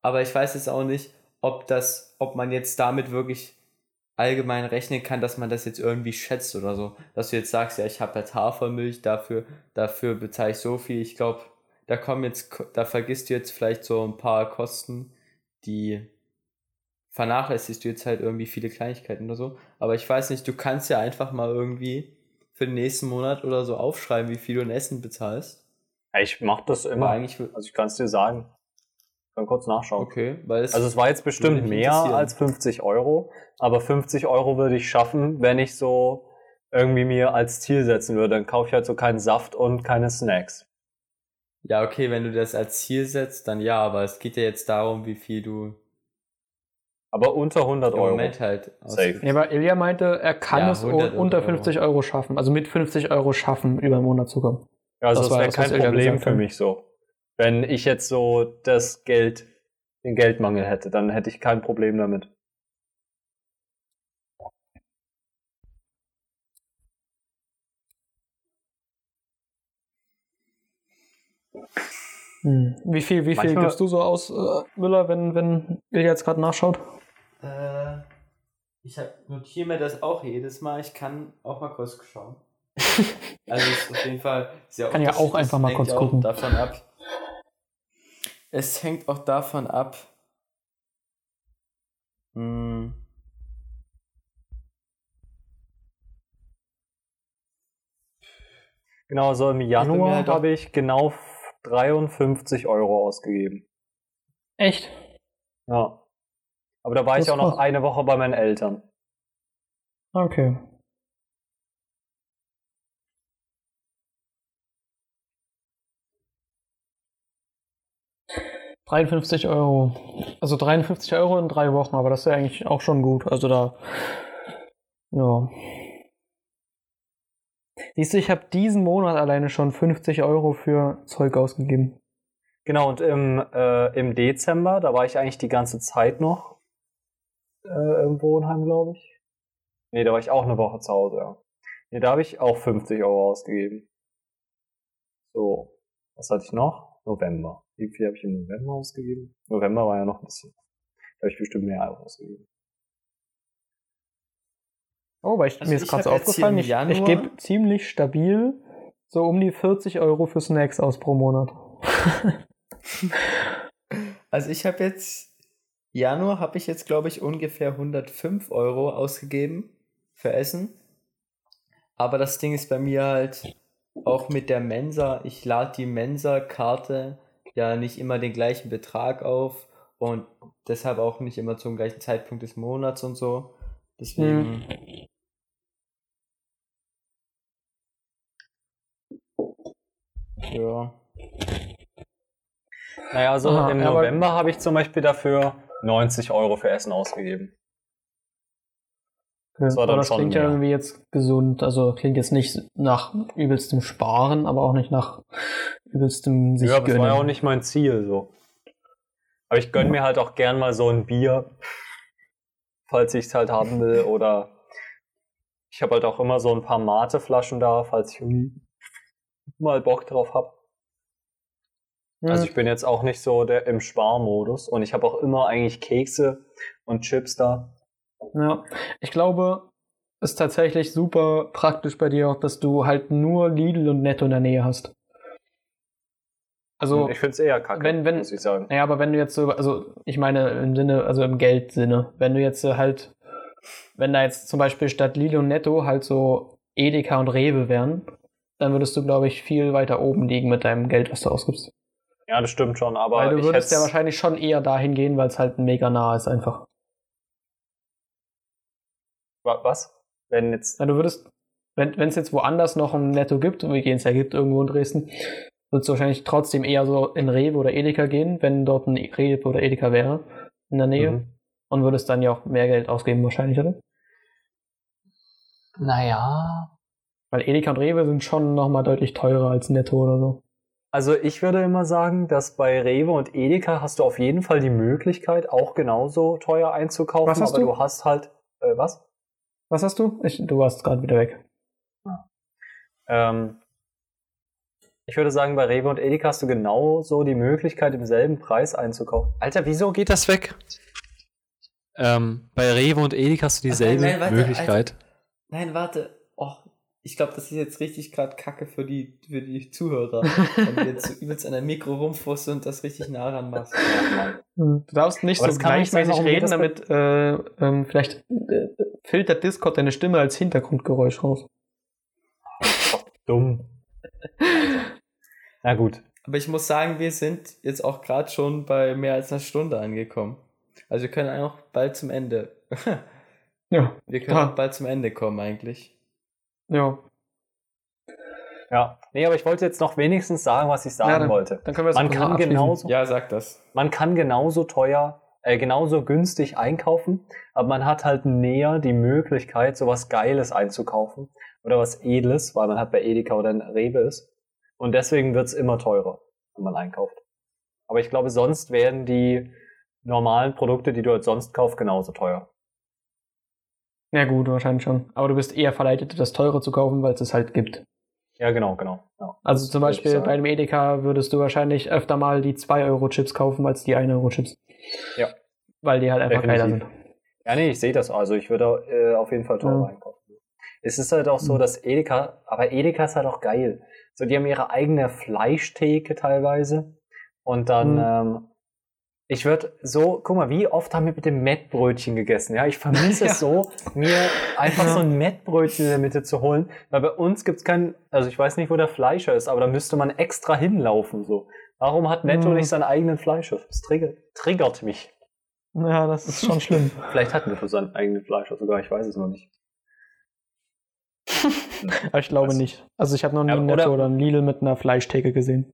A: Aber ich weiß jetzt auch nicht, ob das, ob man jetzt damit wirklich allgemein rechnen kann, dass man das jetzt irgendwie schätzt oder so. Dass du jetzt sagst, ja, ich habe jetzt Hafermilch, dafür, dafür bezahle ich so viel. Ich glaube, da kommen jetzt, da vergisst du jetzt vielleicht so ein paar Kosten, die vernachlässigst du jetzt halt irgendwie viele Kleinigkeiten oder so. Aber ich weiß nicht, du kannst ja einfach mal irgendwie für den nächsten Monat oder so aufschreiben, wie viel du in Essen bezahlst.
B: Ja, Ich mach das
A: Aber
B: immer.
A: eigentlich,
B: Also ich kann es dir sagen. Ich kann kurz nachschauen.
A: okay, weil es,
B: Also es war jetzt bestimmt mehr als 50 Euro, aber 50 Euro würde ich schaffen, wenn ich so irgendwie mir als Ziel setzen würde. Dann kaufe ich halt so keinen Saft und keine Snacks.
A: ja, okay, wenn du das als Ziel setzt, dann ja, aber es geht ja jetzt darum, wie viel du
B: Aber unter 100
A: im
B: Euro.
A: Moment halt
B: Safe.
C: Ja, aber Ilja meinte, er kann
A: Ja,
C: es
A: 100
C: unter
A: Euro.
C: 50 Euro schaffen. Also mit 50 Euro schaffen, über einen Monat zu kommen.
B: Ja, also
C: Das
B: das
C: war
B: wäre kein Problem für mich so. Wenn ich jetzt so das Geld, den Geldmangel hätte, dann hätte ich kein Problem damit.
C: Hm. Wie viel, wie viel
B: Manchmal-
C: gibst du so aus, äh, Müller, wenn, wenn Ilja jetzt gerade nachschaut?
A: Äh, ich notiere mir das auch jedes Mal. Ich kann auch mal kurz schauen. Also es ist auf jeden Fall sehr
C: Kann ja auch einfach mal
A: Es
C: kurz
A: hängt auch
C: gucken.
A: Davon ab. Es hängt auch davon ab. Hm,
B: Genau, so im Januar
A: halt
B: habe ich genau 53 Euro ausgegeben.
C: Echt?
B: Ja. Aber da war
C: Das
B: ich auch noch eine Woche bei meinen Eltern.
C: Okay. ...53 Euro. Also 53 Euro in drei Wochen, aber das ist ja eigentlich auch schon gut. Also da... Ja. Siehst du, ich habe diesen Monat alleine schon 50 Euro für Zeug ausgegeben.
B: Genau, und im, äh, im Dezember, da war ich eigentlich die ganze Zeit noch äh, im Wohnheim, glaube ich. Nee, da war ich auch eine Woche zu Hause, ja. Nee, da habe ich auch 50 Euro ausgegeben. So, was hatte ich noch? November. Wie viel habe ich im November ausgegeben? November war ja noch ein bisschen. Da habe ich bestimmt mehr ausgegeben.
C: Oh, weil ich,
A: Also
C: mir ist gerade so aufgefallen, ich, ich gebe ziemlich stabil so um die 40 Euro für Snacks aus pro Monat.
A: Also ich habe jetzt, Januar habe ich jetzt, glaube ich, ungefähr 105 Euro ausgegeben für Essen. Aber das Ding ist bei mir halt auch mit der Mensa, ich lade die Mensa-Karte ja nicht immer den gleichen Betrag auf und deshalb auch nicht immer zum gleichen Zeitpunkt des Monats und so. Deswegen. Ja.
B: Naja, also
C: Aha,
B: im November habe ich zum Beispiel dafür 90 Euro für Essen ausgegeben.
C: Das,
B: war dann
C: aber das
B: schon
C: klingt ja
B: mehr.
C: irgendwie jetzt gesund. Also klingt jetzt nicht nach übelstem Sparen, aber auch nicht nach übelstem sich
B: ja, das
C: gönnen.
B: war ja auch nicht mein Ziel so. Aber ich gönne mir halt auch gern mal so ein Bier, falls ich es halt haben will. Oder ich habe halt auch immer so ein paar Mate-Flaschen da, falls ich irgendwie mal Bock drauf habe.
C: Hm.
B: Also ich bin jetzt auch nicht so der im Sparmodus und ich habe auch immer eigentlich Kekse und Chips da.
C: Ja, ich glaube, ist tatsächlich super praktisch bei dir auch, dass du halt nur Lidl und Netto in der Nähe hast. Also,
B: ich finde es eher kacke,
C: wenn- wenn-
B: muss ich sagen.
C: naja, aber wenn du jetzt so, also ich meine im Sinne, also im Geldsinne, wenn du jetzt halt, wenn da jetzt zum Beispiel statt Lidl und Netto halt so Edeka und Rewe wären, dann würdest du, glaube ich, viel weiter oben liegen mit deinem Geld, was du ausgibst.
B: Ja, das stimmt schon, aber
C: Weil du
B: ich
C: würdest ja wahrscheinlich schon eher dahin gehen, weil es halt mega nah ist einfach.
B: Wa- Was? Wenn jetzt.
C: Na, du würdest, wenn es jetzt woanders noch ein Netto gibt, wie es ja gibt irgendwo in Dresden, würdest du wahrscheinlich trotzdem eher so in Rewe oder Edeka gehen, wenn dort ein Rewe oder Edeka wäre in der Nähe
B: Mhm.
C: und würdest dann ja auch mehr Geld ausgeben wahrscheinlich, oder?
B: Naja.
C: Weil Edeka und Rewe sind schon nochmal deutlich teurer als Netto oder so.
B: Also ich würde immer sagen, dass bei Rewe und Edeka hast du auf jeden Fall die Möglichkeit, auch genauso teuer einzukaufen.
C: Was hast
B: aber
C: du?
B: du hast halt. Äh, was?
C: Was hast du? Ich, du warst gerade wieder weg.
B: Ähm, ich würde sagen, bei Rewe und Edeka hast du genauso die Möglichkeit, im selben Preis einzukaufen. Alter, wieso geht das weg? Ähm, bei Rewe und Edeka hast du dieselbe
A: nein, warte,
B: Möglichkeit.
A: Nein, warte. Ich glaube, das ist jetzt richtig gerade Kacke für die, für die Zuhörer. wenn du jetzt so übelst an deinem Mikro rumfusst und das richtig nah ran machst.
C: Du darfst nicht
B: Aber
C: so gleichmäßig reden, damit äh, ähm, vielleicht äh, filtert Discord deine Stimme als Hintergrundgeräusch raus.
B: Dumm. Na gut.
A: Aber ich muss sagen, wir sind jetzt auch gerade schon bei mehr als einer Stunde angekommen. Also wir können auch bald zum Ende.
C: Ja,
A: Wir können
C: Ja.
A: auch bald zum Ende kommen eigentlich.
C: Ja.
B: Ja. Nee, aber ich wollte jetzt noch wenigstens sagen, was ich sagen
C: Ja, dann-
B: wollte.
C: Dann können wir das
B: Man
C: mal
B: kann
C: abschließen.
B: genauso,
A: Ja, sag das.
B: man kann genauso teuer, äh, genauso günstig einkaufen, aber man hat halt näher die Möglichkeit, sowas Geiles einzukaufen oder was Edles, weil man halt bei Edeka oder in Rewe ist. Und deswegen wird's immer teurer, wenn man einkauft. Aber ich glaube, sonst werden die normalen Produkte, die du halt sonst kaufst, genauso teuer.
C: Ja, gut, wahrscheinlich schon. Aber du bist eher verleitet, das teure zu kaufen, weil es es halt gibt.
B: Ja, genau, genau. Ja.
C: Also zum Beispiel bei dem Edeka würdest du wahrscheinlich öfter mal die 2-Euro-Chips kaufen als die 1-Euro-Chips.
B: Ja.
C: Weil die halt einfach geiler sind.
B: Ja, nee, ich sehe das. Also ich würde äh, auf jeden Fall teurer
C: Ja.
B: einkaufen. Es ist halt auch so,
C: Mhm.
B: dass Edeka, aber Edeka ist halt auch geil. So, die haben ihre eigene Fleischtheke teilweise. Und dann,
C: Mhm.
B: ähm, ich würde so, guck mal, wie oft haben wir mit dem Mettbrötchen gegessen? Ja, ich vermisse
C: Ja.
B: es so, mir einfach
C: Ja.
B: so ein Mettbrötchen in der Mitte zu holen. Weil bei uns gibt's kein, also ich weiß nicht, wo der Fleischer ist, aber da müsste man extra hinlaufen, so. Warum hat Netto
C: Mhm.
B: nicht seinen eigenen Fleischer? Das triggert, triggert mich.
C: Ja, das ist schon schlimm.
B: Vielleicht hat Netto seinen eigenen Fleischer sogar, ich weiß es noch nicht.
C: Aber ich glaube nicht. Also ich habe noch nie
B: Ja,
C: ein
B: oder-
C: Netto oder ein Lidl mit einer Fleischtheke gesehen.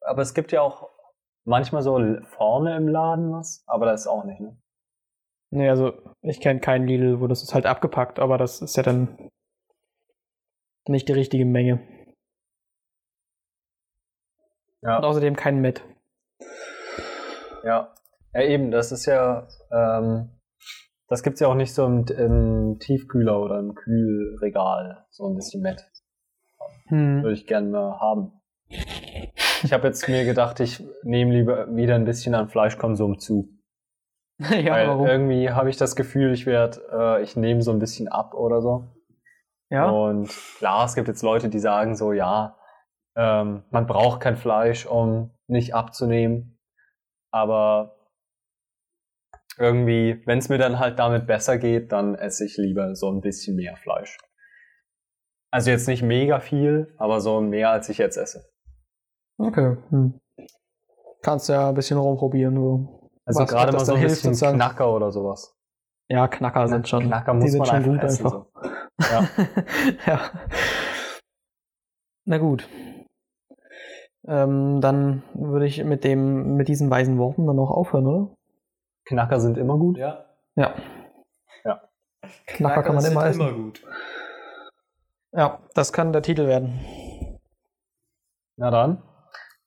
B: Aber es gibt ja auch manchmal so vorne im Laden was, aber das ist auch nicht, ne?
C: Nee, also ich kenne keinen Lidl, wo das ist halt abgepackt, aber das ist ja dann nicht die richtige Menge.
B: Ja.
C: Und außerdem kein Met.
B: Ja. Ja, eben, das ist ja, ähm, das gibt's ja auch nicht so im, im Tiefkühler oder im Kühlregal, so ein bisschen Met.
C: Hm.
B: Würde ich gerne mal haben. Ich habe jetzt mir gedacht, ich nehme lieber wieder ein bisschen an Fleischkonsum zu.
C: ja,
B: weil
C: warum?
B: irgendwie habe ich das Gefühl, ich werde, äh, ich nehme so ein bisschen ab oder so.
C: Ja,
B: Und klar, es gibt jetzt Leute, die sagen so, ja, ähm, man braucht kein Fleisch, um nicht abzunehmen. Aber irgendwie, wenn es mir dann halt damit besser geht, dann esse ich lieber so ein bisschen mehr Fleisch. Also jetzt nicht mega viel, aber so mehr, als ich jetzt esse.
C: Okay. Hm. Kannst ja ein bisschen rumprobieren. So.
B: Also
C: Was-
B: gerade mal so ein
C: hilft,
B: bisschen
C: sozusagen.
B: Knacker oder sowas.
C: Ja, Knacker sind schon.
B: Knacker
C: die
B: muss
C: sind
B: man
C: schon
B: einfach
C: gut
B: essen.
C: einfach.
B: So. Ja.
C: ja. Na gut. Ähm, dann würde ich mit dem, mit diesen weisen Worten dann auch aufhören, oder?
B: Knacker sind immer gut.
A: Ja.
C: Ja.
B: Ja.
C: Knacker kann man
A: sind
C: immer essen.
A: immer gut.
C: Ja, das kann der Titel werden.
B: Na dann,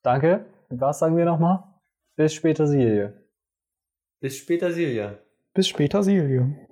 B: danke. Was sagen wir nochmal? Bis später, Silje.
A: Bis später, Silja.
C: Bis später, Silje.